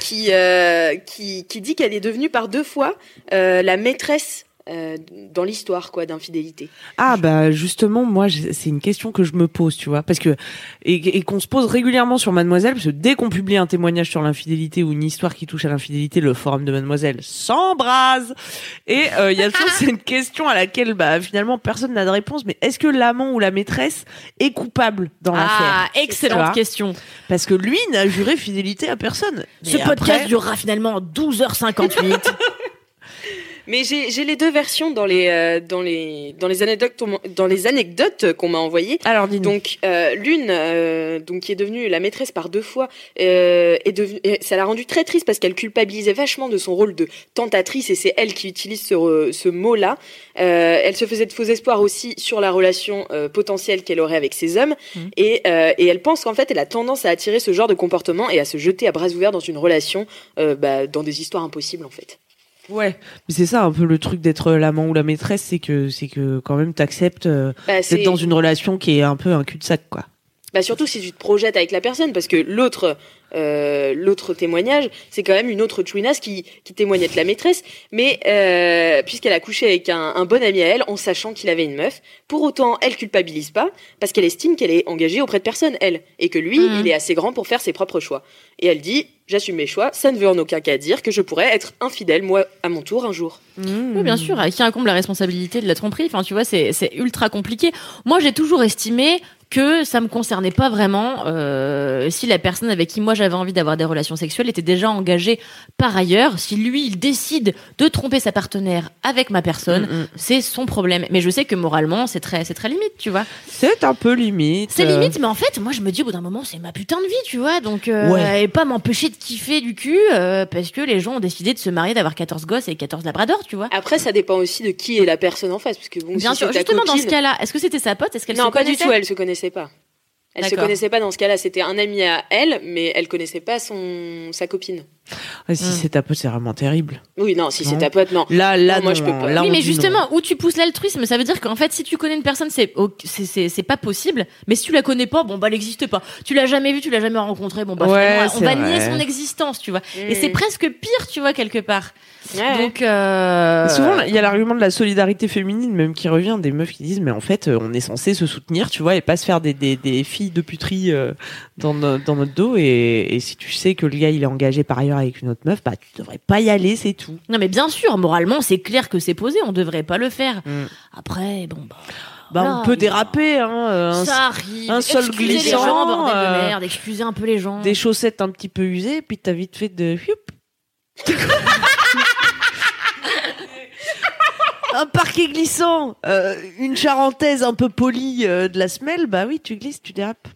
qui, euh, qui qui dit qu'elle est devenue par deux fois euh, la maîtresse euh, dans l'histoire quoi d'infidélité. Ah bah justement moi c'est une question que je me pose tu vois parce que et, et qu'on se pose régulièrement sur Mademoiselle parce que dès qu'on publie un témoignage sur l'infidélité ou une histoire qui touche à l'infidélité le forum de Mademoiselle s'embrase et euh, il y a toujours <laughs> cette question à laquelle bah finalement personne n'a de réponse mais est-ce que l'amant ou la maîtresse est coupable dans Ah, l'affaire? Tu excellente question. parce que lui n'a juré fidélité à personne Ce Mais podcast après- durera finalement 12h58. <laughs> Mais j'ai les deux versions dans les euh, dans les dans les anecdotes qu'on m'a- dans les anecdotes qu'on m'a envoyées. alors dis Donc euh, l'une, euh, donc qui est devenue la maîtresse par deux fois, est devenue, et ça l'a rendue très triste parce qu'elle culpabilisait vachement de son rôle de tentatrice et c'est elle qui utilise ce, mot-là. Elle se faisait de faux espoirs aussi sur la relation potentielle qu'elle aurait avec ses hommes Mhm. et, et elle pense qu'en fait elle a tendance à attirer ce genre de comportement et à se jeter à bras ouverts dans une relation, bah, dans des histoires impossibles en fait. Ouais mais c'est ça un peu le truc d'être l'amant ou la maîtresse c'est que c'est que quand même t'acceptes euh, Bah, d'être dans une relation qui est un peu un cul-de-sac quoi Bah surtout si tu te projettes avec la personne, parce que l'autre euh, l'autre témoignage, c'est quand même une autre chouinasse qui, qui témoigne être la maîtresse, mais euh, puisqu'elle a couché avec un, un bon ami à elle, en sachant qu'il avait une meuf, pour autant elle culpabilise pas, parce qu'elle estime qu'elle est engagée auprès de personne, elle, et que lui, Mhm. il est assez grand pour faire ses propres choix. Et elle dit, j'assume mes choix, ça ne veut en aucun cas dire que je pourrais être infidèle, moi, à mon tour, un jour. Oui, bien sûr. À qui incombe la responsabilité de la tromperie Enfin, tu vois, c'est ultra compliqué. Moi, j'ai toujours estimé que ça me concernait pas vraiment euh, si la personne avec qui moi j'avais envie d'avoir des relations sexuelles était déjà engagée par ailleurs. Si lui, il décide de tromper sa partenaire avec ma personne, Mm, mm. c'est son problème. Mais je sais que moralement, c'est très, c'est très limite, tu vois. C'est un peu limite. C'est euh, limite, mais en fait, moi, je me dis au bout d'un moment, c'est ma putain de vie, tu vois. Donc, euh, Ouais. et pas m'empêcher de kiffer du cul euh, parce que les gens ont décidé de se marier, d'avoir 14 gosses et 14 labradors, tu vois. Après, ça dépend aussi de qui est la personne en face, parce que bon, Bien si sûr, justement dans ce copine- cas-là, est-ce que c'était sa pote? Est-ce qu'elle non, se pas du tout. Elle se connaissait pas. Elle se connaissait pas dans ce cas-là. C'était un ami à elle, mais elle connaissait pas son sa copine. ah, si Mm. c'est ta pote, c'est vraiment terrible. Oui, non, si c'est ta pote, non. Là, là, Non, moi, non, je peux pas. là, Oui, mais non. justement, où tu pousses l'altruisme, ça veut dire qu'en fait, si tu connais une personne, c'est c'est- pas possible. Mais si tu la connais pas, bon bah elle n'existe pas. Tu l'as jamais vue, tu l'as jamais rencontrée, bon bah Ouais, finalement, on va vrai. nier son existence, tu vois. Et Mm. c'est presque pire, tu vois quelque part. Ouais. Donc euh... Souvent, il y a l'argument de la solidarité féminine, même qui revient, des meufs qui disent, mais en fait, euh, on est censé se soutenir, tu vois, et pas se faire des, des, des filles de puterie euh, dans, no- dans notre dos. Et, et si tu sais que le gars, il est engagé par ailleurs avec une autre meuf, bah, tu devrais pas y aller, c'est tout. Non mais bien sûr, moralement, c'est clair que c'est posé, on devrait pas le faire. Mm. Après, bon bah. Bah, on peut déraper, hein, un- Ça arrive. un sol Excusez les glissant, gens, bordel de merde, excusez un peu les gens. des chaussettes un petit peu usées, puis t'as vite fait de... <laughs> <laughs> Un parquet glissant, euh, une charentaise un peu polie euh, de la semelle, bah oui, tu glisses, tu dérapes.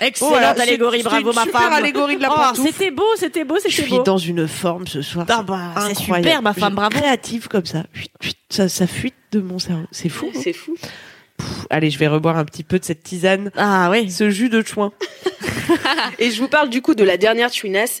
Excellente Voilà, c'est- allégorie, c'est bravo une ma super femme. allégorie de la Oh, pantoufle. c'était beau, c'était beau, Je c'était suis beau. dans une forme ce soir. Ah bah, c'est incroyable. super, ma femme, Je- bravo. Créative comme ça. Ça, ça fuite de mon cerveau. C'est fou. hein. C'est fou. Pff, Allez, je vais reboire un petit peu de cette tisane. Ah oui. Ce jus de chouin. <laughs> Et je vous parle du coup de la dernière chouinasse.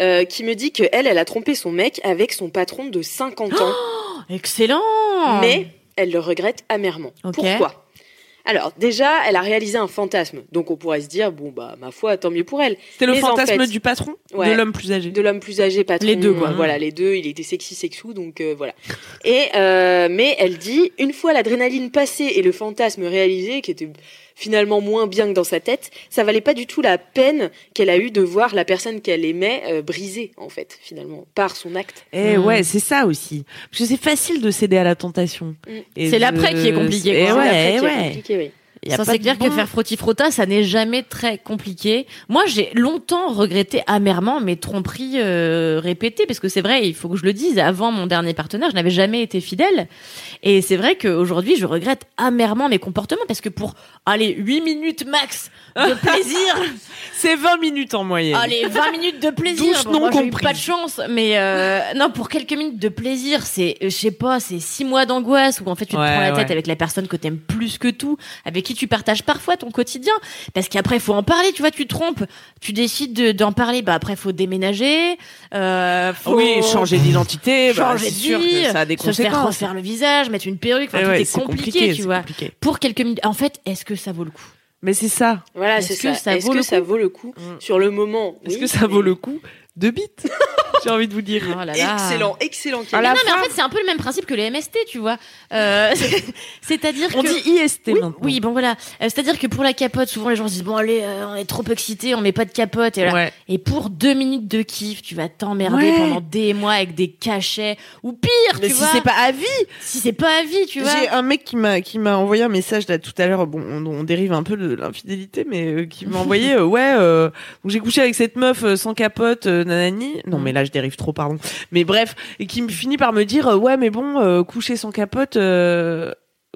Euh, qui me dit que elle, elle a trompé son mec avec son patron de 50 ans, Excellent. mais elle le regrette amèrement. Pourquoi? Alors déjà, elle a réalisé un fantasme, donc on pourrait se dire bon bah ma foi, tant mieux pour elle. C'était le Mais en fantasme fait- du patron Ouais. De l'homme plus âgé? De l'homme plus âgé patron Les deux, quoi. euh, voilà les deux il était sexy sexou donc euh, voilà et euh, mais elle dit une fois l'adrénaline passée et le fantasme réalisé qui était finalement moins bien que dans sa tête ça valait pas du tout la peine qu'elle a eu de voir la personne qu'elle aimait euh, brisée en fait finalement par son acte Eh Mm. ouais, c'est ça aussi. Parce que c'est facile de céder à la tentation. Mm. Et C'est de- l'après qui est compliqué, Eh ouais, eh est ouais. compliqué, oui. Y a Ça, c'est clair que faire frotti-frotta, ça n'est jamais très compliqué. Moi, j'ai longtemps regretté amèrement mes tromperies euh, répétées, parce que c'est vrai, il faut que je le dise, avant mon dernier partenaire, je n'avais jamais été fidèle. Et c'est vrai qu'aujourd'hui, je regrette amèrement mes comportements, parce que pour, allez, 8 minutes max de <laughs> plaisir, C'est 20 minutes en moyenne. allez, 20 minutes de plaisir, bon, non moi, j'ai eu pas de chance, mais euh, <laughs> non, pour quelques minutes de plaisir, c'est, euh, je sais pas, c'est 6 mois d'angoisse, où en fait, tu te Ouais, prends la tête ouais. avec la personne que t'aimes plus que tout, avec qui tu partages parfois ton quotidien. Parce qu'après, il faut en parler, tu vois, tu te trompes, tu décides de- d'en parler, bah après, faut déménager, euh, faut Oui, changer d'identité, bah, changer de sûr vie, que ça a des se faire conséquences. refaire le visage, mettre une perruque, enfin, Eh tout ouais, est c'est compliqué, tu vois. compliqué. Pour quelques minutes. En fait, est-ce que ça vaut le coup? Mais c'est ça. Voilà, Est-ce c'est que ça. ça Est-ce vaut que le ça coup? vaut le coup Mm. Sur le moment? Est-ce oui, que ça vaut le coup? De bite <laughs> J'ai envie de vous dire. Oh là là. Excellent, excellent. À la non, mais en fait, c'est un peu le même principe que les MST, tu vois. Euh, <laughs> C'est-à-dire On que... dit IST oui, maintenant. oui, bon voilà. Euh, C'est-à-dire que pour la capote, souvent les gens se disent bon allez, euh, on est trop excité, on met pas de capote. Et, voilà. Ouais. et pour deux minutes de kiff, tu vas t'emmerder Ouais. pendant des mois avec des cachets ou pire, Mais tu si vois. c'est pas à vie, Si c'est pas à vie, tu vois. J'ai un mec qui m'a qui m'a envoyé un message là tout à l'heure. Bon, on, on dérive un peu de l'infidélité, mais euh, qui m'a envoyé euh, ouais, euh, j'ai couché avec cette meuf euh, sans capote, euh, nanani. Non, mais là je dérive trop, pardon. Mais bref, et qui me finit par me dire ouais, mais bon, euh, coucher sans capote. euh,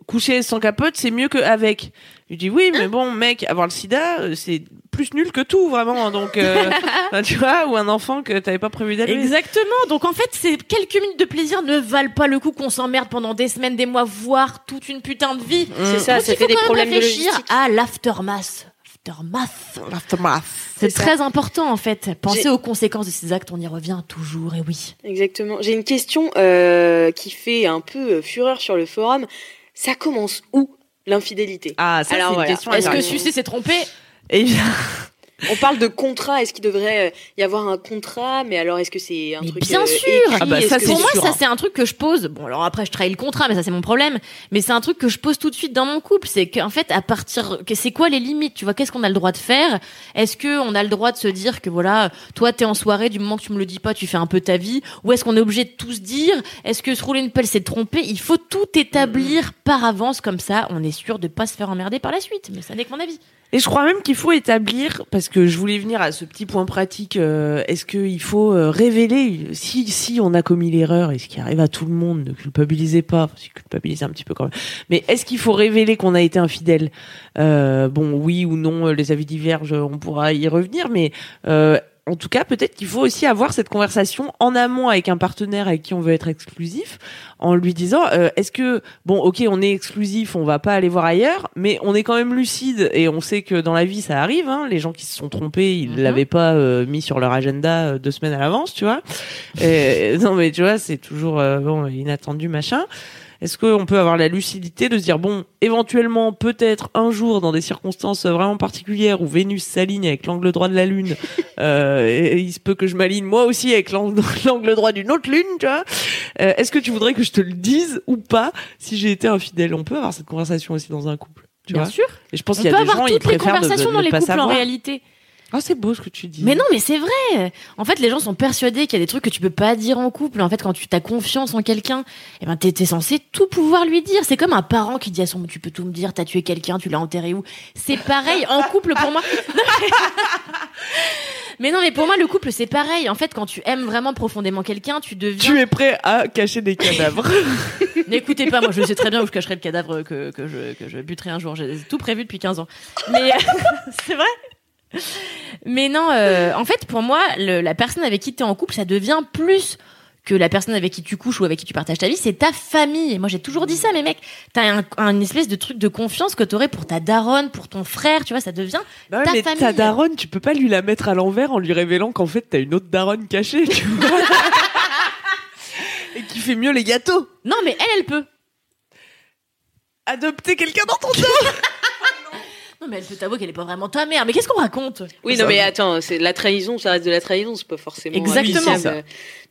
Coucher sans capote, c'est mieux qu'avec. Je lui dis oui, mais bon, mec, avoir le sida, euh, c'est plus nul que tout, vraiment. Donc, euh, <laughs> enfin, tu vois, ou un enfant que t'avais pas prévu d'élever. Exactement. Donc en fait, ces quelques minutes de plaisir ne valent pas le coup qu'on s'emmerde pendant des semaines, des mois, voire toute une putain de vie. C'est ça, Donc, faut des problèmes de réfléchir logistique. à l'aftermath. Aftermath. L'aftermath. C'est très important en fait. Pensez J'ai- aux conséquences de ces actes, on y revient toujours, et oui. Exactement. J'ai une question euh, qui fait un peu euh, fureur sur le forum. Ça commence où l'infidélité? Ah, ça, Alors c'est une voilà. question Est-ce que sucer s'est trompé? Et bien, <laughs> On parle de contrat. Est-ce qu'il devrait euh, y avoir un contrat? Mais alors, est-ce que c'est un Mais truc bien euh, sûr. écrit? Ah bah, ça, que Pour moi, sûr, ça hein. c'est un truc que je pose. Bon, alors après, je trahis le contrat, mais ça c'est mon problème. Mais c'est un truc que je pose tout de suite dans mon couple, c'est qu'en fait, à partir, que c'est quoi les limites? Tu vois, qu'est-ce qu'on a le droit de faire? Est-ce que on a le droit de se dire que voilà, toi t'es en soirée, du moment que tu me le dis pas, tu fais un peu ta vie? Ou est-ce qu'on est obligé de tout se dire Est-ce que se rouler une pelle, c'est de tromper? Il faut tout établir par avance, comme ça, on est sûr de pas se faire emmerder par la suite. Mais ça n'est que mon avis. Et je crois même qu'il faut établir, parce que je voulais venir à ce petit point pratique, euh, est-ce qu'il faut euh, révéler, si, si on a commis l'erreur, et ce qui arrive à tout le monde, ne culpabilisez pas, enfin, si culpabilisez un petit peu quand même, mais est-ce qu'il faut révéler qu'on a été infidèle? Euh, Bon, oui ou non, euh, les avis divergent, on pourra y revenir, mais euh, en tout cas, peut-être qu'il faut aussi avoir cette conversation en amont avec un partenaire avec qui on veut être exclusif, en lui disant euh, est-ce que bon, ok, on est exclusif, on va pas aller voir ailleurs, mais on est quand même lucide et on sait que dans la vie ça arrive. Hein, les gens qui se sont trompés, ils Mhm. l'avaient pas euh, mis sur leur agenda euh, deux semaines à l'avance, tu vois. Et, non, mais tu vois, c'est toujours euh, bon inattendu machin. Est-ce qu'on peut avoir la lucidité de se dire bon, éventuellement, peut-être un jour, dans des circonstances vraiment particulières où Vénus s'aligne avec l'angle droit de la Lune, <laughs> euh, et il se peut que je m'aligne moi aussi avec <laughs> l'angle droit d'une autre Lune, tu vois. Euh, Est-ce que tu voudrais que je te le dise ou pas si j'ai été infidèle? On peut avoir cette conversation aussi dans un couple, tu Bien vois. sûr. Et je pense qu'il y a des gens les préfèrent conversations ne dans les pas couples en réalité. Ah, c'est beau ce que tu dis. Mais non, mais c'est vrai. En fait, les gens sont persuadés qu'il y a des trucs que tu peux pas dire en couple. En fait, quand tu as confiance en quelqu'un, eh ben, t'es censé tout pouvoir lui dire. C'est comme un parent qui dit à son, tu peux tout me dire, t'as tué quelqu'un, tu l'as enterré où? C'est pareil en couple pour moi. Non, mais- <laughs> Mais non, mais pour moi, le couple, c'est pareil. En fait, quand tu aimes vraiment profondément quelqu'un, tu deviens. Tu es prêt à cacher des cadavres. <laughs> N'écoutez pas, moi, je sais très bien où je cacherai le cadavre que, que, je, que je buterai un jour. J'ai tout prévu depuis 15 ans. Mais <laughs> c'est vrai. Mais non, euh, en fait, pour moi, le- la personne avec qui tu es en couple, ça devient plus que la personne avec qui tu couches ou avec qui tu partages ta vie, c'est ta famille. Et moi, j'ai toujours dit ça, mais mec, t'as un, un espèce de truc de confiance que t'aurais pour ta daronne, pour ton frère, tu vois, ça devient Bah ouais, ta mais famille. ta daronne, tu peux pas lui la mettre à l'envers en lui révélant qu'en fait t'as une autre daronne cachée, tu vois. <laughs> Et qui fait mieux les gâteaux. Non, mais elle, elle peut. Adopter quelqu'un dans ton dos. <laughs> Non, mais elle peut t'avouer qu'elle est pas vraiment ta mère. Mais qu'est-ce qu'on raconte? Oui, non, mais attends, c'est la trahison, ça reste de la trahison, c'est pas forcément. Exactement. ça.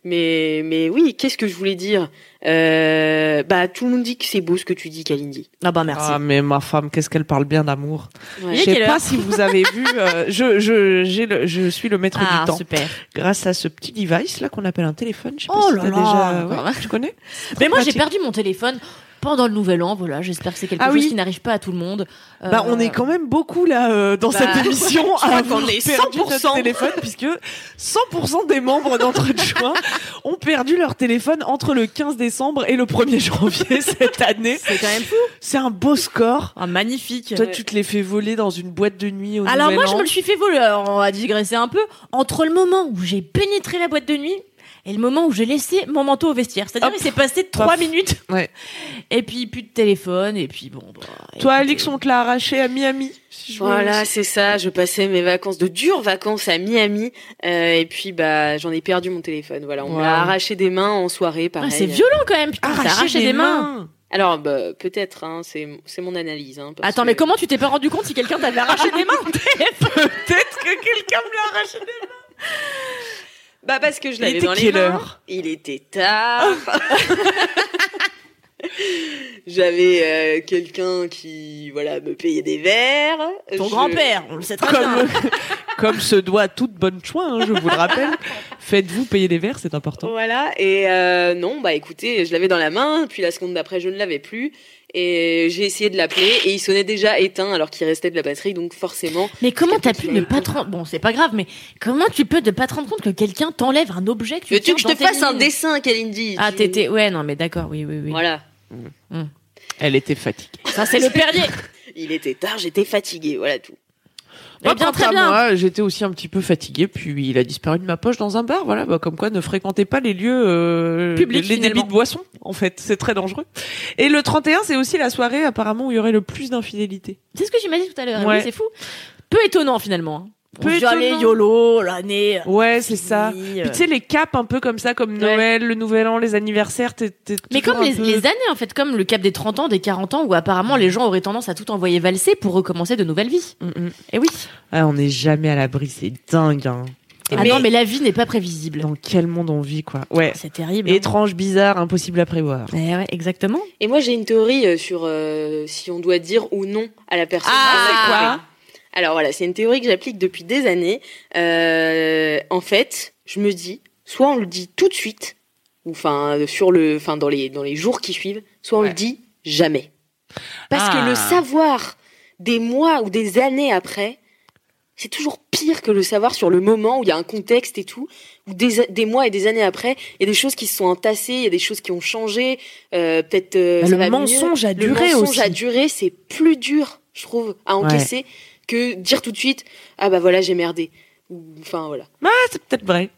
Mais, mais oui, qu'est-ce que je voulais dire? Euh, Bah, tout le monde dit que c'est beau ce que tu dis, Kalindi. Ah bah merci. Ah mais ma femme, qu'est-ce qu'elle parle bien d'amour? Ouais. Je sais pas si vous avez vu, euh, je, je, j'ai le, je suis le maître Ah, du temps. super. Grâce à ce petit device là qu'on appelle un téléphone. Je sais pas Oh si là là, déjà, ouais, tu connais? Mais moi, j'ai perdu mon téléphone. Pendant le nouvel an. Voilà, j'espère que c'est quelque Ah chose oui. qui n'arrive pas à tout le monde. Bah, on Euh, est quand même beaucoup là euh, dans Bah, cette <laughs> émission à avoir est perdu 100%. notre téléphone puisque 100% des membres d'entre juin <laughs> ont perdu leur téléphone entre le 15 décembre et le 1er janvier <laughs> cette année. C'est quand même fou. C'est un beau score. Ah, magnifique. Toi, tu te l'es fait voler dans une boîte de nuit au Alors Nouvel moi, je me le suis fait voler. Alors, on va digresser un peu. Entre le moment où j'ai pénétré la boîte de nuit et le moment où j'ai laissé mon manteau au vestiaire. C'est-à-dire il s'est passé trois minutes. Ouais. Et puis plus de téléphone. Et puis bon. Bah, Toi, Alix, on te l'a arraché à Miami. si je me- Voilà, c'est ça. Je passais mes vacances, de dures vacances à Miami, euh, et puis bah j'en ai perdu mon téléphone. Voilà, on me Wow. l'a arraché des mains en soirée, ah, pareil. c'est violent quand même. Putain, t'as arraché des mains. Alors bah, peut-être, hein, c'est c'est mon analyse. Hein, parce Attends, que- mais comment tu t'es pas rendu compte si quelqu'un t'avait arraché des mains Peut-être que quelqu'un me l'a arraché. Bah parce que je l'avais dans les mains. heure Il était tard. <laughs> J'avais euh, quelqu'un qui voilà me payait des verres. Ton Je- grand-père, on le sait très Comme, bien. <laughs> comme se doit toute bonne choix, hein, je vous le rappelle. Faites-vous payer les verres, c'est important. Voilà, et euh, non, bah écoutez, je l'avais dans la main, puis la seconde d'après, je ne l'avais plus. Et j'ai essayé de l'appeler, et il sonnait déjà éteint alors qu'il restait de la batterie, donc forcément. Mais comment t'as pu ne pas te rendre... Bon, c'est pas grave, mais comment tu peux ne pas te rendre compte que quelqu'un t'enlève un objet que tu Veux-tu que je te tes fasse un dessin, Kalindi Ah, Tu- t'étais... Ouais, non, mais d'accord, oui, oui, oui. Voilà. Elle était fatiguée. Ça, c'est le <laughs> Perrier. Il était tard, j'étais fatiguée, voilà tout. Eh bien, très bien. Moi, j'étais aussi un petit peu fatiguée, puis il a disparu de ma poche dans un bar. Voilà, bah, comme quoi ne fréquentez pas les lieux euh, Publics, les débits de boissons. En fait, c'est très dangereux. Et le 31, c'est aussi la soirée apparemment où il y aurait le plus d'infidélité. C'est ce que j'imagine tout à l'heure. Ouais. Oui, c'est fou. Peu étonnant, finalement. On allez, étonnant. YOLO, l'année... Ouais, c'est ça. Puis tu sais les caps un peu comme ça, comme Ouais. Noël, le Nouvel An, les anniversaires. t'es- t'es Mais comme les, peu- les années, en fait, comme le cap des 30 ans, des 40 ans, où apparemment les gens auraient tendance à tout envoyer valser pour recommencer de nouvelles vies. Mm, mm. Et oui. Ah, on n'est jamais à l'abri, c'est dingue. Hein. Ah non, mais la vie n'est pas prévisible. Dans quel monde on vit, quoi. Ouais. C'est terrible. hein. Étrange, bizarre, impossible à prévoir. Eh ouais, exactement. Et moi, j'ai une théorie euh, sur euh, si on doit dire ou non à la personne. Ah, c'est quoi? Alors voilà, c'est une théorie que j'applique depuis des années. Euh, en fait, je me dis, soit on le dit tout de suite, ou enfin sur le, enfin dans les dans les jours qui suivent, soit on Ouais. le dit jamais. Parce Ah. que le savoir des mois ou des années après, c'est toujours pire que le savoir sur le moment où il y a un contexte et tout, ou des, des mois et des années après, il y a des choses qui se sont entassées, il y a des choses qui ont changé, euh, peut-être euh, Bah, le mensonge a Le duré mensonge aussi. a duré, c'est plus dur, je trouve, à encaisser que dire tout de suite ah bah voilà j'ai merdé. Ou- Enfin voilà. Ah, c'est peut-être vrai.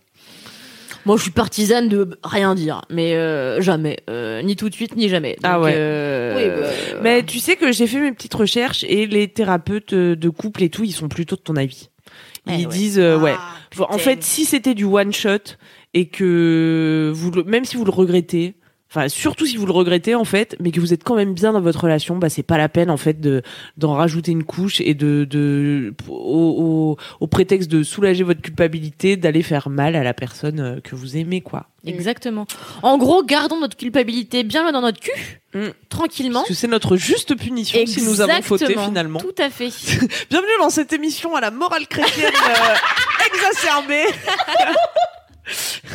Moi, je suis partisane de rien dire, mais euh, jamais, Euh, ni tout de suite, ni jamais. Ah ouais. euh, Oui, bah, Mais tu sais que j'ai fait mes petites recherches et les thérapeutes de couple et tout, ils sont plutôt de ton avis. Ils Eh ouais. disent, euh, ouais. Ah, En fait, si c'était du one shot et que vous, le- même si vous le regrettez, enfin surtout si vous le regrettez en fait, mais que vous êtes quand même bien dans votre relation, bah c'est pas la peine en fait de d'en rajouter une couche et de de au, au, au prétexte de soulager votre culpabilité d'aller faire mal à la personne euh, que vous aimez quoi. Exactement. En gros, gardons notre culpabilité bien loin dans notre cul, Mm. tranquillement. Parce que c'est notre juste punition si nous avons fauté finalement. Tout à fait. <laughs> Bienvenue dans cette émission à la morale chrétienne euh, <laughs> exacerbée.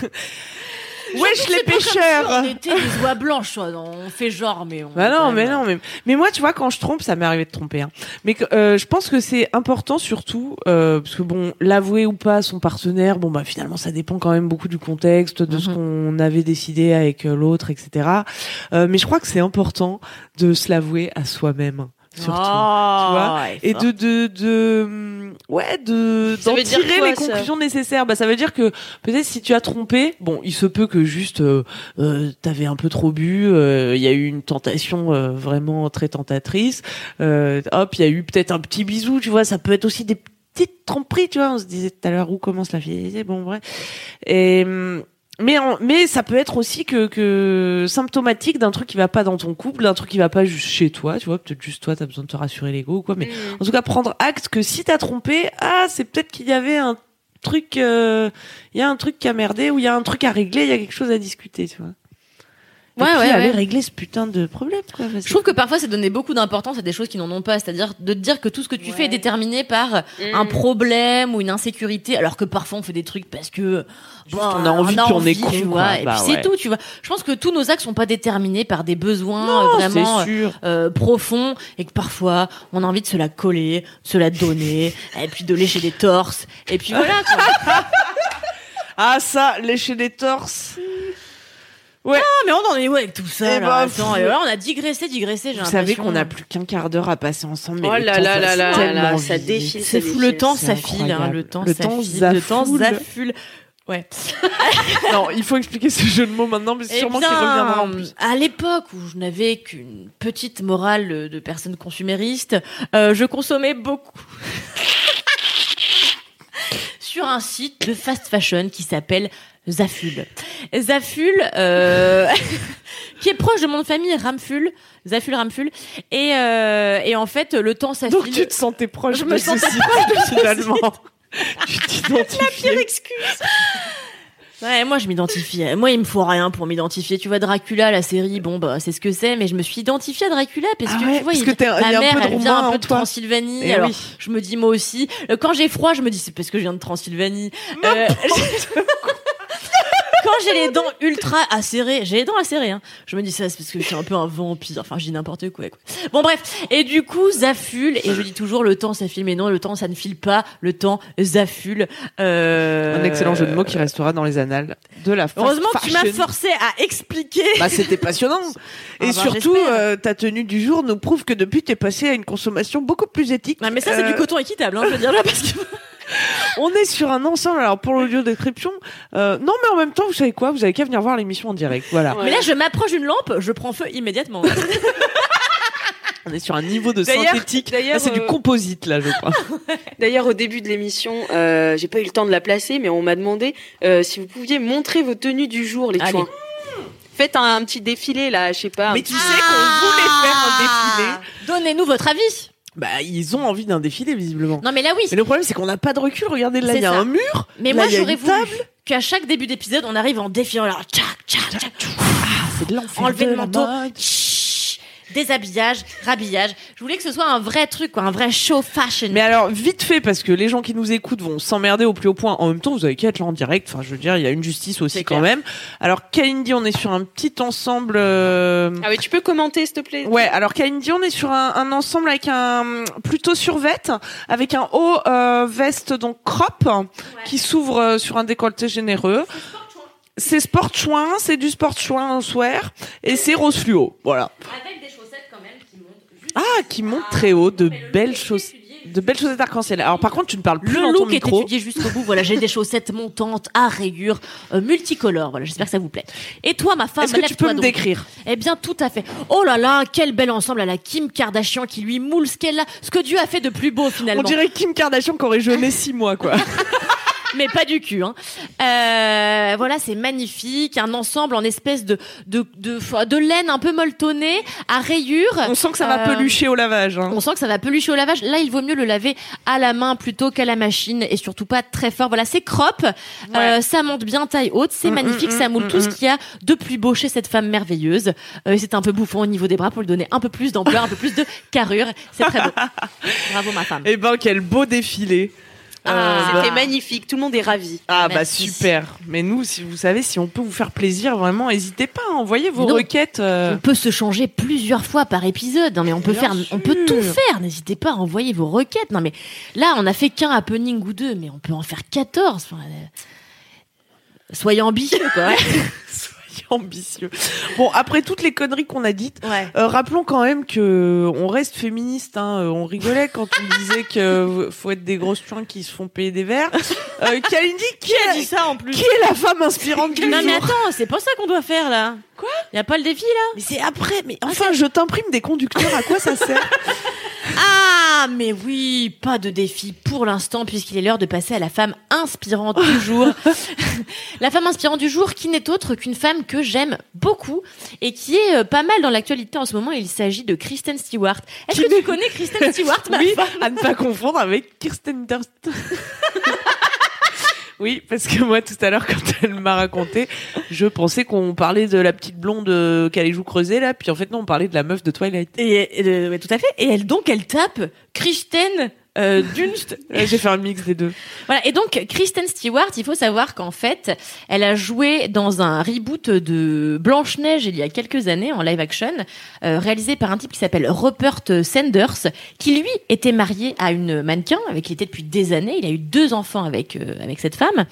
<laughs> Wesh les On pêcheurs. était des oies blanches, quoi. on fait genre, mais on. Bah non, mais non, mais mais moi, tu vois, quand je trompe, ça m'est arrivé de tromper. Hein. Mais euh, je pense que c'est important surtout euh, parce que bon, l'avouer ou pas à son partenaire, bon bah finalement, ça dépend quand même beaucoup du contexte, de ce Mhm. qu'on avait décidé avec euh, l'autre, etc. Euh, mais je crois que c'est important de se l'avouer à soi-même. Surtout. Oh, tu vois, ouais, et de de de hum, ouais de d'en tirer quoi, les conclusions nécessaires. Bah ça veut dire que peut-être si tu as trompé bon il se peut que juste euh, euh, t'avais un peu trop bu euh, il y a eu une tentation euh, vraiment très tentatrice. Euh, hop il y a eu peut-être un petit bisou tu vois. Ça peut être aussi des petites tromperies tu vois. On se disait tout à l'heure où commence la fidélité bon bref. Et hum, mais en- mais ça peut être aussi que, que symptomatique d'un truc qui va pas dans ton couple, d'un truc qui va pas juste chez toi, tu vois, peut-être juste toi t'as besoin de te rassurer l'ego ou quoi, mais en tout cas prendre acte que si t'as trompé, ah c'est peut-être qu'il y avait un truc, euh, il y a un truc qui a merdé ou il y a un truc à régler, il y a quelque chose à discuter, tu vois. Et Ouais, puis ouais, aller ouais. régler ce putain de problème, quoi. Parce Je trouve que parfois c'est donner beaucoup d'importance à des choses qui n'en ont pas, c'est-à-dire de te dire que tout ce que tu fais est déterminé par un problème ou une insécurité, alors que parfois on fait des trucs parce que bon, on a envie, on est con, tu quoi. vois, et Bah puis c'est tout, tu vois. Je pense que tous nos actes sont pas déterminés par des besoins Non, euh, vraiment sûr. euh, profonds et que parfois on a envie de se la coller, de se la donner, <laughs> et puis de lécher des torses, et puis voilà. Quoi. <laughs> Ah, ça, lécher des torses. Ouais. Ah, mais on en est où avec tout ça Eh là bah, Attends, et voilà, on a digressé, digressé. j'ai Vous savez qu'on a plus qu'un quart d'heure à passer ensemble. Mais Oh là là là là ça défile, C'est fou, le temps C'est ça file, hein, le temps Le ça temps file, le temps zaffule. Ouais. <laughs> Non, il faut expliquer ce jeu de mots maintenant, mais Eh sûrement qu'il reviendra en plus. À l'époque où je n'avais qu'une petite morale de personne consumériste, euh, je consommais beaucoup <laughs> sur un site de fast fashion qui s'appelle Zaful. Zaful, euh, <laughs> qui est proche de mon famille Ramful, Zaful Ramful, et et, et en fait le temps ça Donc tu te sentais proche Je de me ce sentais site, proche de finalement. tu t'identifiais. Ouais, moi je m'identifie. Moi il me faut rien pour m'identifier. Tu vois Dracula, la série, bon bah c'est ce que c'est, mais je me suis identifiée à Dracula parce Ah que ouais, tu vois, il- que il y ma a un mère peu de elle vient un peu de toi. Transylvanie. Eh alors oui. je me dis moi aussi. Euh, Quand j'ai froid, je me dis c'est parce que je viens de Transylvanie. Euh, <laughs> Quand j'ai les dents ultra acérées, j'ai les dents acérées, hein. Je me dis ça, c'est parce que je suis un peu un vampire. Enfin, je dis n'importe quoi, quoi. Bon, bref. Et du coup, Zafule, et je dis toujours, le temps, ça file, mais non, le temps, ça ne file pas. Le temps, Zafule. Euh... Un excellent jeu de mots qui restera dans les annales de la fast Heureusement que tu m'as forcé à expliquer. Bah, c'était passionnant. <laughs> Et Ah bah, surtout, euh, ta tenue du jour nous prouve que depuis, t'es passé à une consommation beaucoup plus éthique. Ouais, mais ça, c'est Euh, du coton équitable, hein, je veux dire là, parce que. On est sur un ensemble. Alors, pour l'audio description, euh, non, mais en même temps, vous savez quoi? Vous avez qu'à venir voir l'émission en direct. Voilà. Mais là, je m'approche d'une lampe, je prends feu immédiatement. <laughs> On est sur un niveau de synthétique. Là, c'est du euh, composite, là, je <laughs> crois. D'ailleurs, au début de l'émission, euh, j'ai pas eu le temps de la placer, mais on m'a demandé euh, si vous pouviez montrer vos tenues du jour, les Allez. chouins. Faites un, un petit défilé là, je sais pas. mais petit- tu sais qu'on voulait faire un défilé. Ah Donnez-nous votre avis. Bah, ils ont envie d'un défilé, visiblement. Non, mais là, oui. Mais le problème, c'est qu'on n'a pas de recul. Regardez, là, il y a ça. un mur. Mais Là, moi, j'aurais voulu qu'à chaque début d'épisode, on arrive en défiant. Alors, tchac, tchac, tchac. C'est de l'enfer. Enlever le manteau. mode. Déshabillage, rhabillage. Je voulais que ce soit un vrai truc, quoi, un vrai show fashion. Mais alors, vite fait, parce que les gens qui nous écoutent vont s'emmerder au plus haut point. En même temps, vous avez qu'à être là en direct. Enfin, je veux dire, il y a une justice aussi quand clair. même. Alors, Kalindi, on est sur un petit ensemble. euh, Ah oui, tu peux commenter, s'il te plaît? Ouais, alors Kalindi, on est sur un, un ensemble avec un plutôt survêt, avec un haut euh, veste donc crop qui s'ouvre euh, sur un décolleté généreux. C'est sport chouin, c'est du sport chouin en swear et c'est rose fluo. Voilà. Avec des chaussettes quand même qui montent juste. Ah, qui monte très haut, de belles choses, de belles chaussettes arc-en-ciel. Alors par contre, tu ne parles plus Le dans ton look est micro. étudié jusqu'au bout. Voilà, j'ai des chaussettes montantes à rayures, euh, multicolores. Voilà, j'espère que ça vous plaît. Et toi, ma femme, Est-ce que tu peux me donc. décrire Eh bien, tout à fait. Oh là là, quel bel ensemble à la Kim Kardashian qui lui moule ce qu'elle a, ce que Dieu a fait de plus beau finalement. On dirait Kim Kardashian qui aurait jeûné six mois, quoi. <laughs> mais pas du cul. Hein. Euh, voilà, c'est magnifique, un ensemble en espèce de de de, de laine un peu molletonnée à rayures. On sent que ça va Euh, pelucher au lavage. hein. On sent que ça va pelucher au lavage. Là, il vaut mieux le laver à la main plutôt qu'à la machine et surtout pas très fort. Voilà, c'est crop. Euh, ça monte bien taille haute. C'est Mm, magnifique. mm, ça mm, moule mm, tout ce mm. qu'il y a de plus beau chez cette femme merveilleuse. Euh, c'est un peu bouffon au niveau des bras pour lui donner un peu plus d'ampleur, un peu plus de carrure. C'est très beau. <laughs> Bravo, ma femme. Eh ben, quel beau défilé. Ah, bah- C'était magnifique, tout le monde est ravi. Ah bah super. Mais nous, si vous savez, si on peut vous faire plaisir, vraiment, n'hésitez pas à envoyer vos Non. requêtes. euh, On peut se changer plusieurs fois par épisode. Non mais on peut Bien faire, on peut tout faire. N'hésitez pas à envoyer vos requêtes. Non mais là, on a fait qu'un happening ou deux, mais on peut en faire 14. Enfin, euh, Soyez ambitieux, quoi. <laughs> ambitieux. Bon, après toutes les conneries qu'on a dites, Ouais. euh, rappelons quand même que on reste féministe. Hein. Euh, On rigolait quand on disait que faut être des grosses chouins qui se font payer des verres. Euh, Kalindi, qui, a est, dit ça en plus qui est la femme inspirante du Non mais attends, c'est pas ça qu'on doit faire là. Quoi? Y a pas le défi là Mais c'est après. Mais enfin, je t'imprime des conducteurs. À quoi ça sert? Ah mais oui, pas de défi pour l'instant puisqu'il est l'heure de passer à la femme inspirante du jour. <laughs> la femme inspirante du jour qui n'est autre qu'une femme que j'aime beaucoup et qui est euh, pas mal dans l'actualité en ce moment. Il s'agit de Kristen Stewart. Est-ce que tu connais Kristen Stewart ma Oui, femme à ne pas confondre avec Kirsten Dunst. <laughs> Oui, parce que moi, tout à l'heure, <laughs> quand elle m'a raconté, je pensais qu'on parlait de la petite blonde euh, qui allait jouer creuser, là. Puis en fait, non, on parlait de la meuf de Twilight. Et, euh, ouais, tout à fait. Et elle donc elle tape Kristen euh, Dunst. <laughs> J'ai fait un mix des deux. Voilà. Et donc Kristen Stewart, il faut savoir qu'en fait, elle a joué dans un reboot de Blanche Neige il y a quelques années en live action, euh, réalisé par un type qui s'appelle Rupert Sanders, qui lui était marié à une mannequin avec qui il était depuis des années. Il a eu deux enfants avec euh, avec cette femme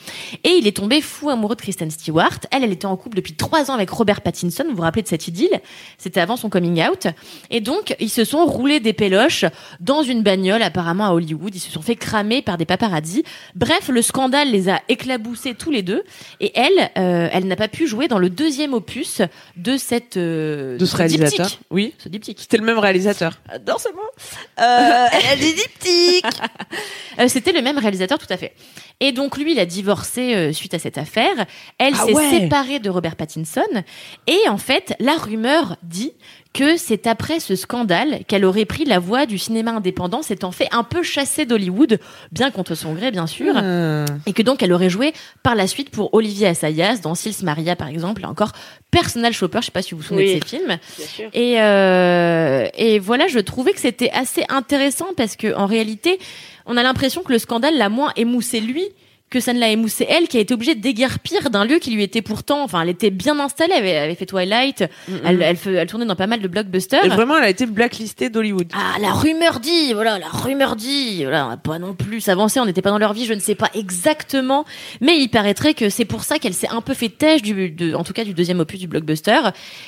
et il est tombé fou amoureux de Kristen Stewart. Elle, elle était en couple depuis trois ans avec Robert Pattinson. Vous vous rappelez de cette idylle? C'était avant son coming out. Et donc ils se sont roulés des péloches dans une bagnole apparemment à Hollywood. Ils se sont fait cramer par des paparazzis. Bref, le scandale les a éclaboussés tous les deux. Et elle, euh, elle n'a pas pu jouer dans le deuxième opus de cette euh, De ce réalisateur. diptyque. Oui. Ce diptyque. C'était le même réalisateur. J'adore ce mot. Euh, elle a dit diptyque. <laughs> Euh, C'était le même réalisateur, tout à fait. Et donc lui, il a divorcé euh, suite à cette affaire. Elle Ah s'est ouais. séparée de Robert Pattinson. Et en fait, la rumeur dit que c'est après ce scandale qu'elle aurait pris la voie du cinéma indépendant, s'étant fait un peu chasser d'Hollywood, bien contre son gré, bien sûr. Euh, Et que donc elle aurait joué par la suite pour Olivier Assayas dans Sils Maria par exemple, et encore Personal Shopper, je sais pas si vous vous souvenez Oui. de ces films. Bien sûr. Et, euh, et voilà, je trouvais que c'était assez intéressant parce que en réalité, on a l'impression que le scandale l'a moins émoussé lui que ça ne l'a émoussé elle, qui a été obligée de déguerpir d'un lieu qui lui était pourtant, enfin, elle était bien installée, elle avait, elle avait fait Twilight, elle, elle, fe- elle tournait dans pas mal de blockbusters. Et vraiment, elle a été blacklistée d'Hollywood. Ah, la rumeur dit, voilà, la rumeur dit, voilà, on va pas non plus s'avancer, on n'était pas dans leur vie, je ne sais pas exactement, mais il paraîtrait que c'est pour ça qu'elle s'est un peu fait têche du, de, en tout cas du deuxième opus du blockbuster,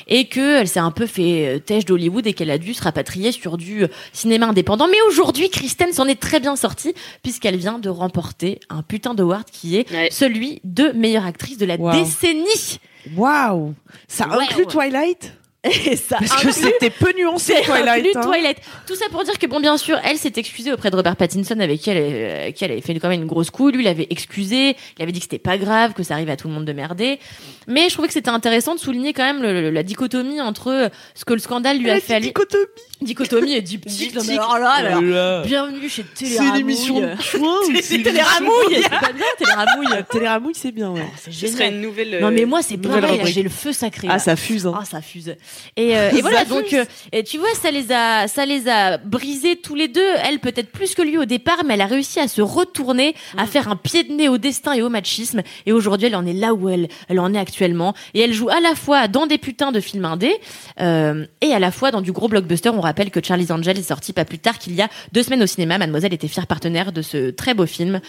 et que elle s'est un peu fait euh, têche d'Hollywood et qu'elle a dû se rapatrier sur du euh, cinéma indépendant. Mais aujourd'hui, Kristen s'en est très bien sortie puisqu'elle vient de remporter un putain qui est Ouais. celui de meilleure actrice de la Wow. décennie. Waouh Ça Ouais, inclut ouais. Twilight Et ça Parce que c'était peu nuancé C'est Twilight. hein. Twilight. Tout ça pour dire que bon, bien sûr, elle s'est excusée auprès de Robert Pattinson avec qui elle, euh, qui elle avait fait quand même une grosse couille. Lui, il avait excusé, il avait dit que c'était pas grave, que ça arrive à tout le monde de merder. Mais je trouvais que c'était intéressant de souligner quand même le- le- la dichotomie entre euh, ce que le scandale lui a La fait lui. dichotomie. Dichotomie et <laughs> diptyque. non, mais alors là, mais alors, Voilà. bienvenue chez C'est Téléramouille. une émission de <laughs> chouin ou c'est Téléramouille, c'est pas bien, Téléramouille. <laughs> Téléramouille, c'est bien, ouais. C'est Ce serait génial. une nouvelle. Non euh, mais moi c'est pareil, j'ai le feu sacré. Ah, là. ça fuse. Hein. Ah, ça fuse. Et, euh, et voilà, donc, euh, et tu vois, ça les a, ça les a brisés tous les deux. Elle peut-être plus que lui au départ, mais elle a réussi à se retourner, à faire un pied de nez au destin et au machisme. Et aujourd'hui, elle en est là où elle, elle en est actuellement. Et elle joue à la fois dans des putains de films indés euh, et à la fois dans du gros blockbuster. On rappelle que Charlie's Angel est sorti pas plus tard qu'il y a deux semaines au cinéma. Mademoiselle était fière partenaire de ce très beau film.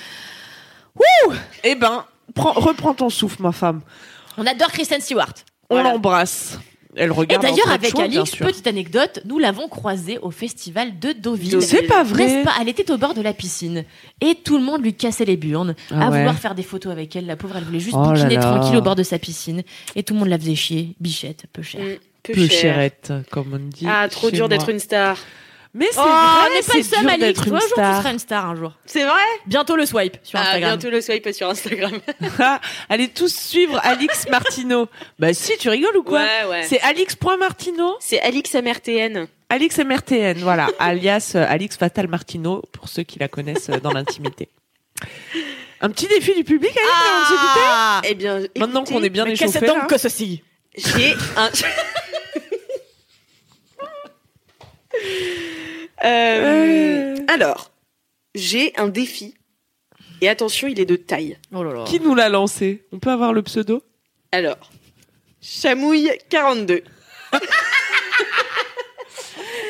Eh ben, prends- reprends ton souffle, ma femme. On adore Kristen Stewart. On Voilà. Elle Et regarde. d'ailleurs, Entre avec Alix, petite anecdote, nous l'avons croisée au festival de Deauville. C'est pas vrai. N'est-ce pas? Elle était au bord de la piscine et tout le monde lui cassait les burnes Ah à ouais. vouloir faire des photos avec elle. La pauvre, elle voulait juste Oh bouquiner tranquille au bord de sa piscine et tout le monde la faisait chier. Bichette, peu cher. mm, peu, Peu cher. chérette, comme on dit. Ah, trop dur d'être une star. Mais c'est Oh, vrai, on n'est pas c'est le seul, d'être Toi, une un jour, tu star. seras une star un jour. C'est vrai Bientôt le swipe sur Ah, Instagram. bientôt le swipe sur Instagram. <laughs> Ah, Allez tous suivre Alix Martino. bah si, tu rigoles ou quoi Ouais, ouais. C'est Alix.Martino, C'est Alix MRTN. Alix MRTN, voilà, <laughs> alias euh, Alix Fatal Martino, pour ceux qui la connaissent euh, dans l'intimité. Un petit défi du public, Alix, avant de se quitter Ah Eh bien, Maintenant qu'on est bien Mais qu'est-ce échauffé, donc là. que ceci J'ai un. <laughs> Euh, Alors, j'ai un défi. Et attention, il est de taille. Oh là là. qui nous l'a lancé? On peut avoir le pseudo? Alors, Chamouille <laughs> 42.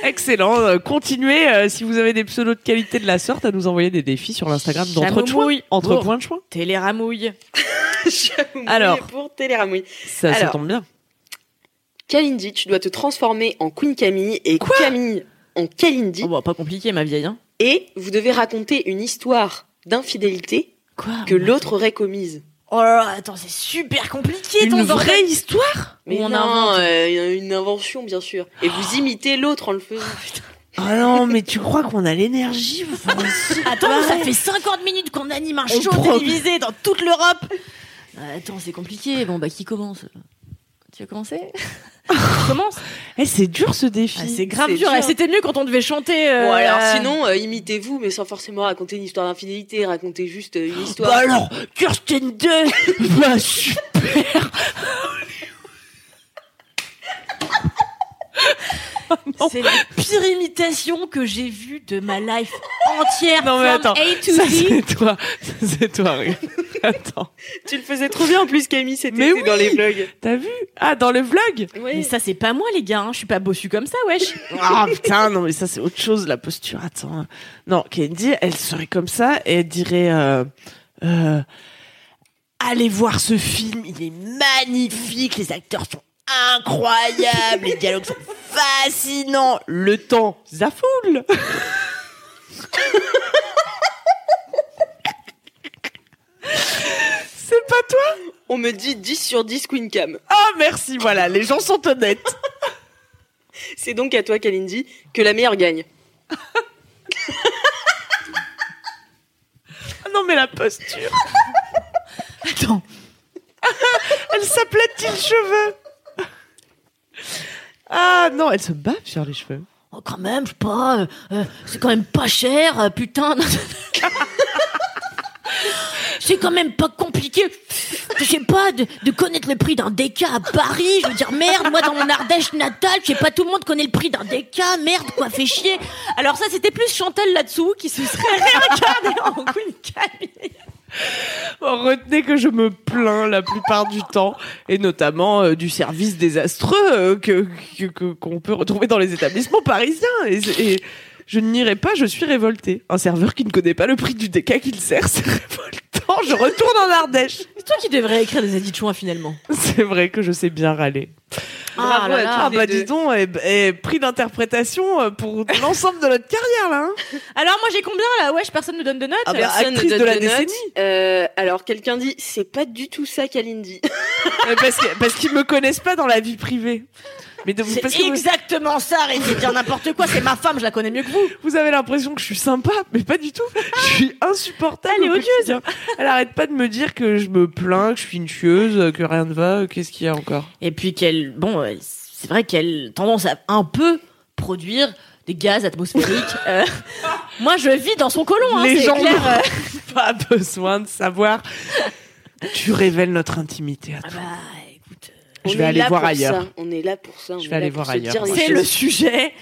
Excellent. Euh, Continuez, euh, si vous avez des pseudos de qualité de la sorte, à nous envoyer des défis sur l'Instagram d'Entre Chamouille. Entre points de choix. Téléramouille. <laughs> Chamouille Alors. pour Téléramouille. Ça, ça Alors. tombe bien. Kalindi, tu dois te transformer en Queen Camille et Camille en Kalindi. Oh, bah, pas compliqué, ma vieille. Hein. Et vous devez raconter une histoire d'infidélité que l'autre aurait commise. Oh là là, attends, c'est super compliqué ton Une bordel. vraie histoire Mais on non, invente. euh, une invention bien sûr. Et vous imitez l'autre en le faisant. <laughs> Ah non, mais tu crois qu'on a l'énergie <laughs> Attends, ça fait 50 minutes qu'on anime un On show télévisé dans toute l'Europe. Euh, Attends, c'est compliqué. Bon, bah, qui commence? Tu veux commencer? <laughs> Je commence. Eh, c'est dur ce défi. Ah, c'est grave dur. dur. Eh, C'était mieux quand on devait chanter. euh, Bon alors sinon euh, imitez-vous mais sans forcément raconter une histoire d'infidélité, racontez juste euh, une histoire. Bah alors, Kirsten Dunst, <laughs> bah super. <laughs> C'est la pire imitation que j'ai vue de ma life entière. Non mais attends, A to ça c'est toi, ça c'est toi. regarde. Attends, Tu le faisais trop bien en plus Camille, c'était Mais c'était dans les vlogs. t'as vu? Ah, dans le vlog? Mais ça, c'est pas moi, les gars. hein. Je suis pas bossu comme ça, wesh. Ah putain, non mais ça c'est autre chose la posture. Attends, non, Candy, elle serait comme ça et elle dirait euh, euh, allez voir ce film, il est magnifique, les acteurs sont incroyables, les dialogues sont fascinants, le temps zafoule. C'est pas toi? On me dit 10 sur 10 Queen Cam. Ah merci, voilà, les gens sont honnêtes. C'est donc à toi Kalindi que la meilleure gagne. Ah non mais la posture. Attends. Elle s'aplatit le cheveu. Ah non, elle se bave sur les cheveux. Oh, quand même, je sais pas. euh, euh, c'est quand même pas cher, euh, putain. <laughs> c'est quand même pas compliqué. Je sais pas, de, connaître le prix d'un DK à Paris. Je veux dire, merde, moi dans mon Ardèche natale, je sais pas, tout le monde connaît le prix d'un DK. Merde, quoi, fait chier. Alors ça, c'était plus Chantal là-dessous qui se serait réincarnée en Queen. Retenez que je me plains la plupart du temps, et notamment euh, du service désastreux euh, que qu'on peut retrouver dans les établissements parisiens. Et, et je n'irai pas, je suis révoltée. Un serveur qui ne connaît pas le prix du déca qu'il sert, c'est révoltant. Je retourne en Ardèche. C'est toi qui devrais écrire des chouins finalement. C'est vrai que je sais bien râler. Ah là là. Ah bah dis donc, eh, eh, prix d'interprétation euh, pour <laughs> l'ensemble de notre carrière là. hein. Alors moi j'ai combien là? Wesh, personne ne donne de notes. Ah bah, Personne ne actrice donne de la de décennie. Euh, alors quelqu'un dit c'est pas du tout ça Kalindi. Euh, parce que- parce qu'ils me connaissent pas dans la vie privée. Mais de- C'est parce que vous- exactement ça, arrêtez de dire n'importe quoi, c'est ma femme, je la connais mieux que vous. Vous avez l'impression que je suis sympa, mais pas du tout. Je suis insupportable. Elle est au quotidien. Elle arrête pas de me dire que je me plains, que je suis une chieuse, que rien ne va. Qu'est-ce qu'il y a encore Et puis qu'elle, bon, euh, c'est vrai qu'elle tendance à un peu produire des gaz atmosphériques. <laughs> Euh, moi, je vis dans son colon, hein, Les c'est gens clair. n'ont pas besoin de savoir. Tu révèles notre intimité. à Ah toi. bah, Je On vais est aller là voir pour ailleurs. ça. On est là pour ça. on Je vais aller voir ailleurs. c'est le sujet.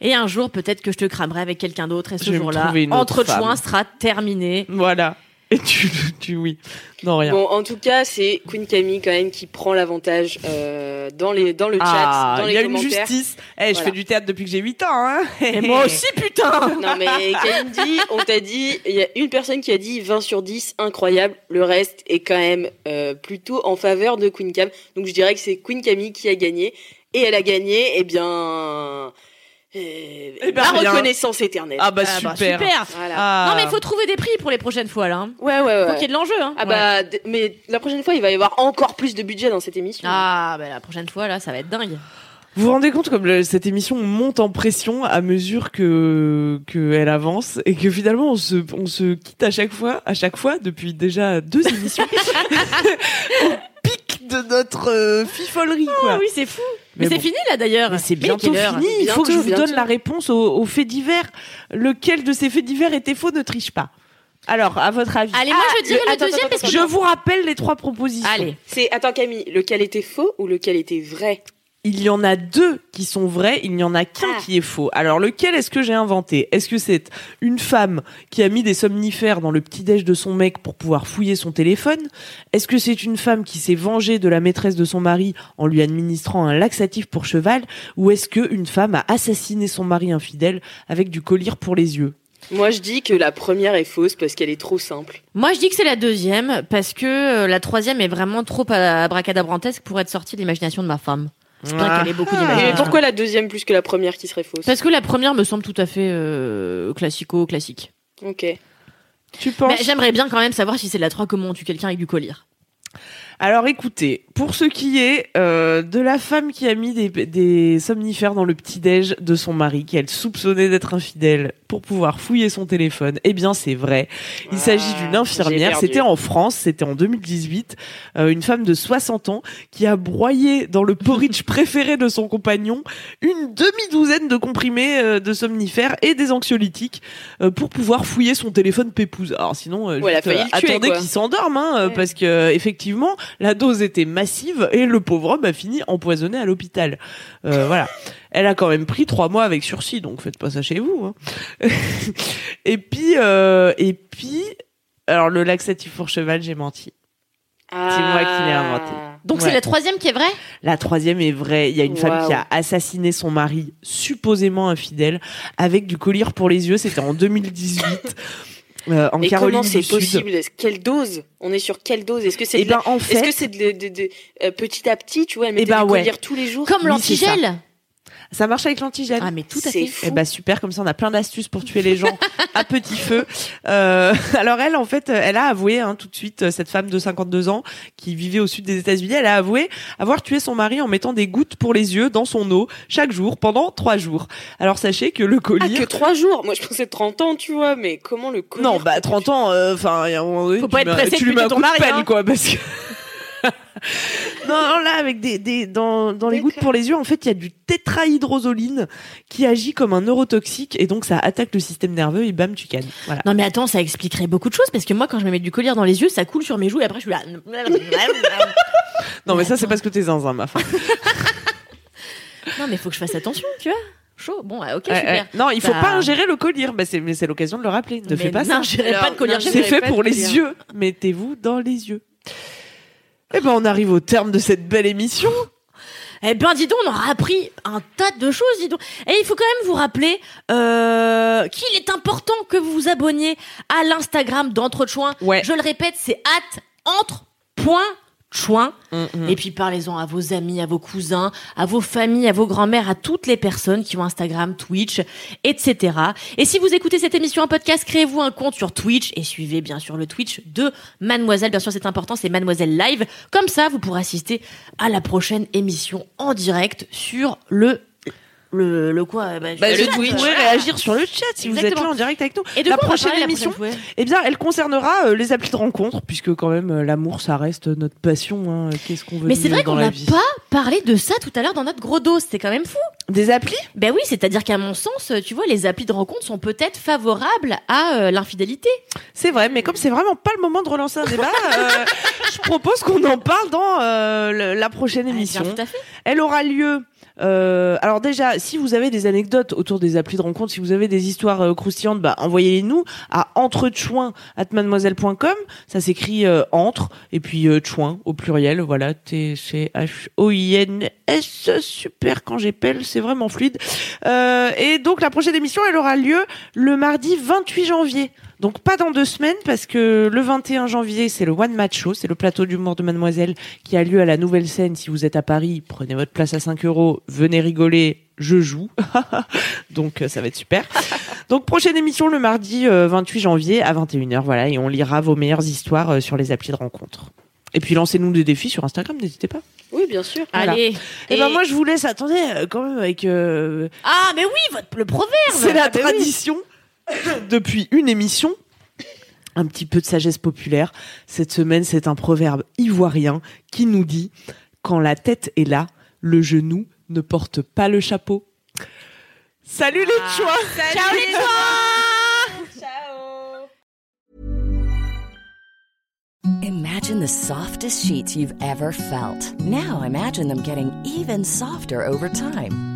Et un jour, peut-être que je te cramerai avec quelqu'un d'autre, et ce jour-là, entre femme. joints sera terminé. Voilà. <laughs> Et tu, tu oui. Non, rien. Bon, en tout cas, c'est Queen Camille quand même qui prend l'avantage euh, dans les dans le chat, ah, dans il les y a une justice. Eh, je Voilà. fais du théâtre depuis que j'ai 8 ans, hein. Et <laughs> moi aussi, putain Non mais Kalindi, on t'a dit, il y a une personne qui a dit 20 sur 10, incroyable. Le reste est quand même euh, plutôt en faveur de Queen Cam. Donc je dirais que c'est Queen Camille qui a gagné. Et elle a gagné, eh bien, euh, Eh ben, la rien. reconnaissance éternelle. Ah bah Ah bah, super. super. Voilà. Ah. Non, mais il faut trouver des prix pour les prochaines fois, là. hein. Ouais, ouais, Faut ouais. qu'il y ait de l'enjeu, hein. Ah bah, mais la prochaine fois, il va y avoir encore plus de budget dans cette émission. Ah, bah la prochaine fois, là, ça va être dingue. Vous vous rendez compte comme le- cette émission monte en pression à mesure que que elle avance et que finalement on se on se quitte à chaque fois à chaque fois depuis déjà deux émissions <laughs> <laughs> au pic de notre euh, fifolerie quoi. Ah oui, c'est fou. Mais, Mais c'est bon. fini, là, d'ailleurs. Mais c'est bientôt fini. Il faut que je Bientôt, vous donne la réponse aux, aux faits divers. Lequel de ces faits divers était faux ne triche pas. Alors, à votre avis Allez, moi, je dirais le- le, attends, deuxième attends, parce que Je vous rappelle les trois propositions. Allez. C'est, attends Camille, lequel était faux ou lequel était vrai? Il y en a deux qui sont vrais, il n'y en a qu'un Ah. qui est faux. Alors lequel est-ce que j'ai inventé? Est-ce que c'est une femme qui a mis des somnifères dans le petit-déj de son mec pour pouvoir fouiller son téléphone? Est-ce que c'est une femme qui s'est vengée de la maîtresse de son mari en lui administrant un laxatif pour cheval? Ou est-ce que une femme a assassiné son mari infidèle avec du collier pour les yeux? Moi, je dis que la première est fausse parce qu'elle est trop simple. Moi, je dis que c'est la deuxième parce que euh, la troisième est vraiment trop abracadabrantesque pour être sortie de l'imagination de ma femme. C'est bien Ah. qu'elle ait beaucoup Et d'imagination. pourquoi la deuxième plus que la première qui serait fausse? Parce que la première me semble tout à fait euh, classico-classique. Ok. Tu penses Mais j'aimerais bien quand même savoir si c'est la 3 comment on tue quelqu'un avec du collier? Alors écoutez, pour ce qui est euh, de la femme qui a mis des, des somnifères dans le petit-déj de son mari, qu'elle soupçonnait d'être infidèle pour pouvoir fouiller son téléphone, eh bien c'est vrai. Il Ah, s'agit d'une j'ai infirmière, c'était en France, c'était en 2018, euh, une femme de 60 ans qui a broyé dans le porridge <laughs> préféré de son compagnon une demi-douzaine de comprimés euh, de somnifères et des anxiolytiques euh, pour pouvoir fouiller son téléphone pépouze. Alors sinon, euh, Ouais, elle a juste, failli euh, le tuer, attendez qu'il s'endorme, hein, Ouais. parce que euh, effectivement, la dose était massive et le pauvre homme a fini empoisonné à l'hôpital. Euh, <laughs> voilà. Elle a quand même pris trois mois avec sursis, donc faites pas ça chez vous. hein. <laughs> et puis, euh, et puis, alors le laxatif pour cheval, j'ai menti. C'est moi qui l'ai inventé. Donc Ouais. c'est la troisième qui est vraie? La troisième est vraie. Il y a une femme qui a assassiné son mari, supposément infidèle, avec du collier pour les yeux. C'était en 2018. Euh, en Et Caroline comment c'est possible? Est-ce- Quelle dose? On est sur quelle dose? Est-ce que c'est Eh la- ben, en Est-ce fait, que c'est de, de- de- euh, petit à petit, tu vois, elle mettait ben, du ouais. tous les jours? Comme Oui, l'antigel ça marche avec l'antigène. Ah mais tout à C'est fait. fou. Eh ben super, comme ça on a plein d'astuces pour tuer les gens à petit feu. Euh, <laughs> alors elle, en fait, elle a avoué hein, tout de suite, euh, cette femme de 52 ans qui vivait au sud des États-Unis, elle a avoué avoir tué son mari en mettant des gouttes pour les yeux dans son eau chaque jour pendant trois jours. Alors sachez que le Ah, collier... que trois jours? Moi, je pensais 30 ans, tu vois, mais comment le collier non, bah 30 ans, euh, enfin, donné, Faut pas être pressé de tu lui mets un ton coup de mari, pelle, hein. quoi, parce que... non, non, là, avec des, des dans, dans les gouttes pour les yeux, en fait, il y a du tétrahydrozoline qui agit comme un neurotoxique et donc ça attaque le système nerveux et bam, tu cannes. Voilà. Non mais attends, ça expliquerait beaucoup de choses parce que moi quand je me mets du collier dans les yeux, ça coule sur mes joues et après je suis là. Non, mais ça, c'est parce que t'es zinzin, ma femme. <laughs> non mais faut que je fasse attention, tu vois. Chaud. Bon, ouais, ok, super. Non, il faut Bah. pas ingérer le collier. Bah, c'est, mais c'est l'occasion de le rappeler. Ne Mais fais pas ça. non, j'irai Alors, pas de collier non, chez C'est fait pour les yeux. Mettez-vous dans les yeux. Eh ben, on arrive au terme de cette belle émission. Eh ben, dis donc, on aura appris un tas de choses, dis donc. Et il faut quand même vous rappeler euh, qu'il est important que vous vous abonniez à l'Instagram d'Entre Chouins. Ouais. Je le répète, c'est at entre.chouins. Mm, Et puis parlez-en à vos amis, à vos cousins, à vos familles, à vos grands-mères, à toutes les personnes qui ont Instagram, Twitch, etc. Et si vous écoutez cette émission en podcast, créez-vous un compte sur Twitch et suivez bien sûr le Twitch de Mademoiselle. Bien sûr, c'est important, c'est Mademoiselle Live. Comme ça, vous pourrez assister à la prochaine émission en direct sur le le, le quoi bah, Bah, le vous pourrez réagir sur le chat si vous êtes là en direct avec nous. Et de la quoi prochaine parler la émission, prochaine eh bien, elle concernera euh, les applis de rencontre, puisque quand même euh, l'amour, ça reste notre passion. hein. Qu'est-ce qu'on veut Mais c'est vrai qu'on n'a pas parlé de ça tout à l'heure dans notre gros dos. C'était quand même fou. Des applis? Ben oui, c'est-à-dire qu'à mon sens, tu vois, les applis de rencontre sont peut-être favorables à euh, l'infidélité. C'est vrai, mais comme c'est vraiment pas le moment de relancer un débat, euh, <laughs> je propose qu'on en parle dans euh, le- la prochaine Ah, bien, émission. tout à fait. Elle aura lieu. Euh, alors déjà, si vous avez des anecdotes autour des applis de rencontre, si vous avez des histoires euh, croustillantes, bah envoyez-les nous à entrechouin@mademoiselle.com. Ça s'écrit euh, entre et puis euh, chouin au pluriel. Voilà, T C H O I N S. Super quand j'épelle, c'est vraiment fluide. Et donc la prochaine émission, elle aura lieu le mardi 28 janvier. Donc pas dans deux semaines parce que le 21 janvier c'est le One Match Show, c'est le plateau d'humour de Mademoiselle qui a lieu à la Nouvelle Scène. Si vous êtes à Paris, prenez votre place à 5 euros, venez rigoler, je joue. <laughs> Donc euh, ça va être super. <laughs> Donc prochaine émission le mardi euh, 28 janvier à 21h, voilà, et on lira vos meilleures histoires euh, sur les applis de rencontre. Et puis lancez-nous des défis sur Instagram, n'hésitez pas. Oui, bien sûr. Voilà. Allez. Et, ben Et- moi je vous laisse, attendez, euh, quand même avec... euh, Ah, mais oui, votre, le proverbe. c'est la Ah, oui. <coughs> depuis une émission. Un petit peu de sagesse populaire. Cette semaine, c'est un proverbe ivoirien qui nous dit Quand la tête est là, le genou ne porte pas le chapeau. Salut les choix Ciao les doigts Imagine the softest sheets you've ever felt. Now imagine them getting even softer over time.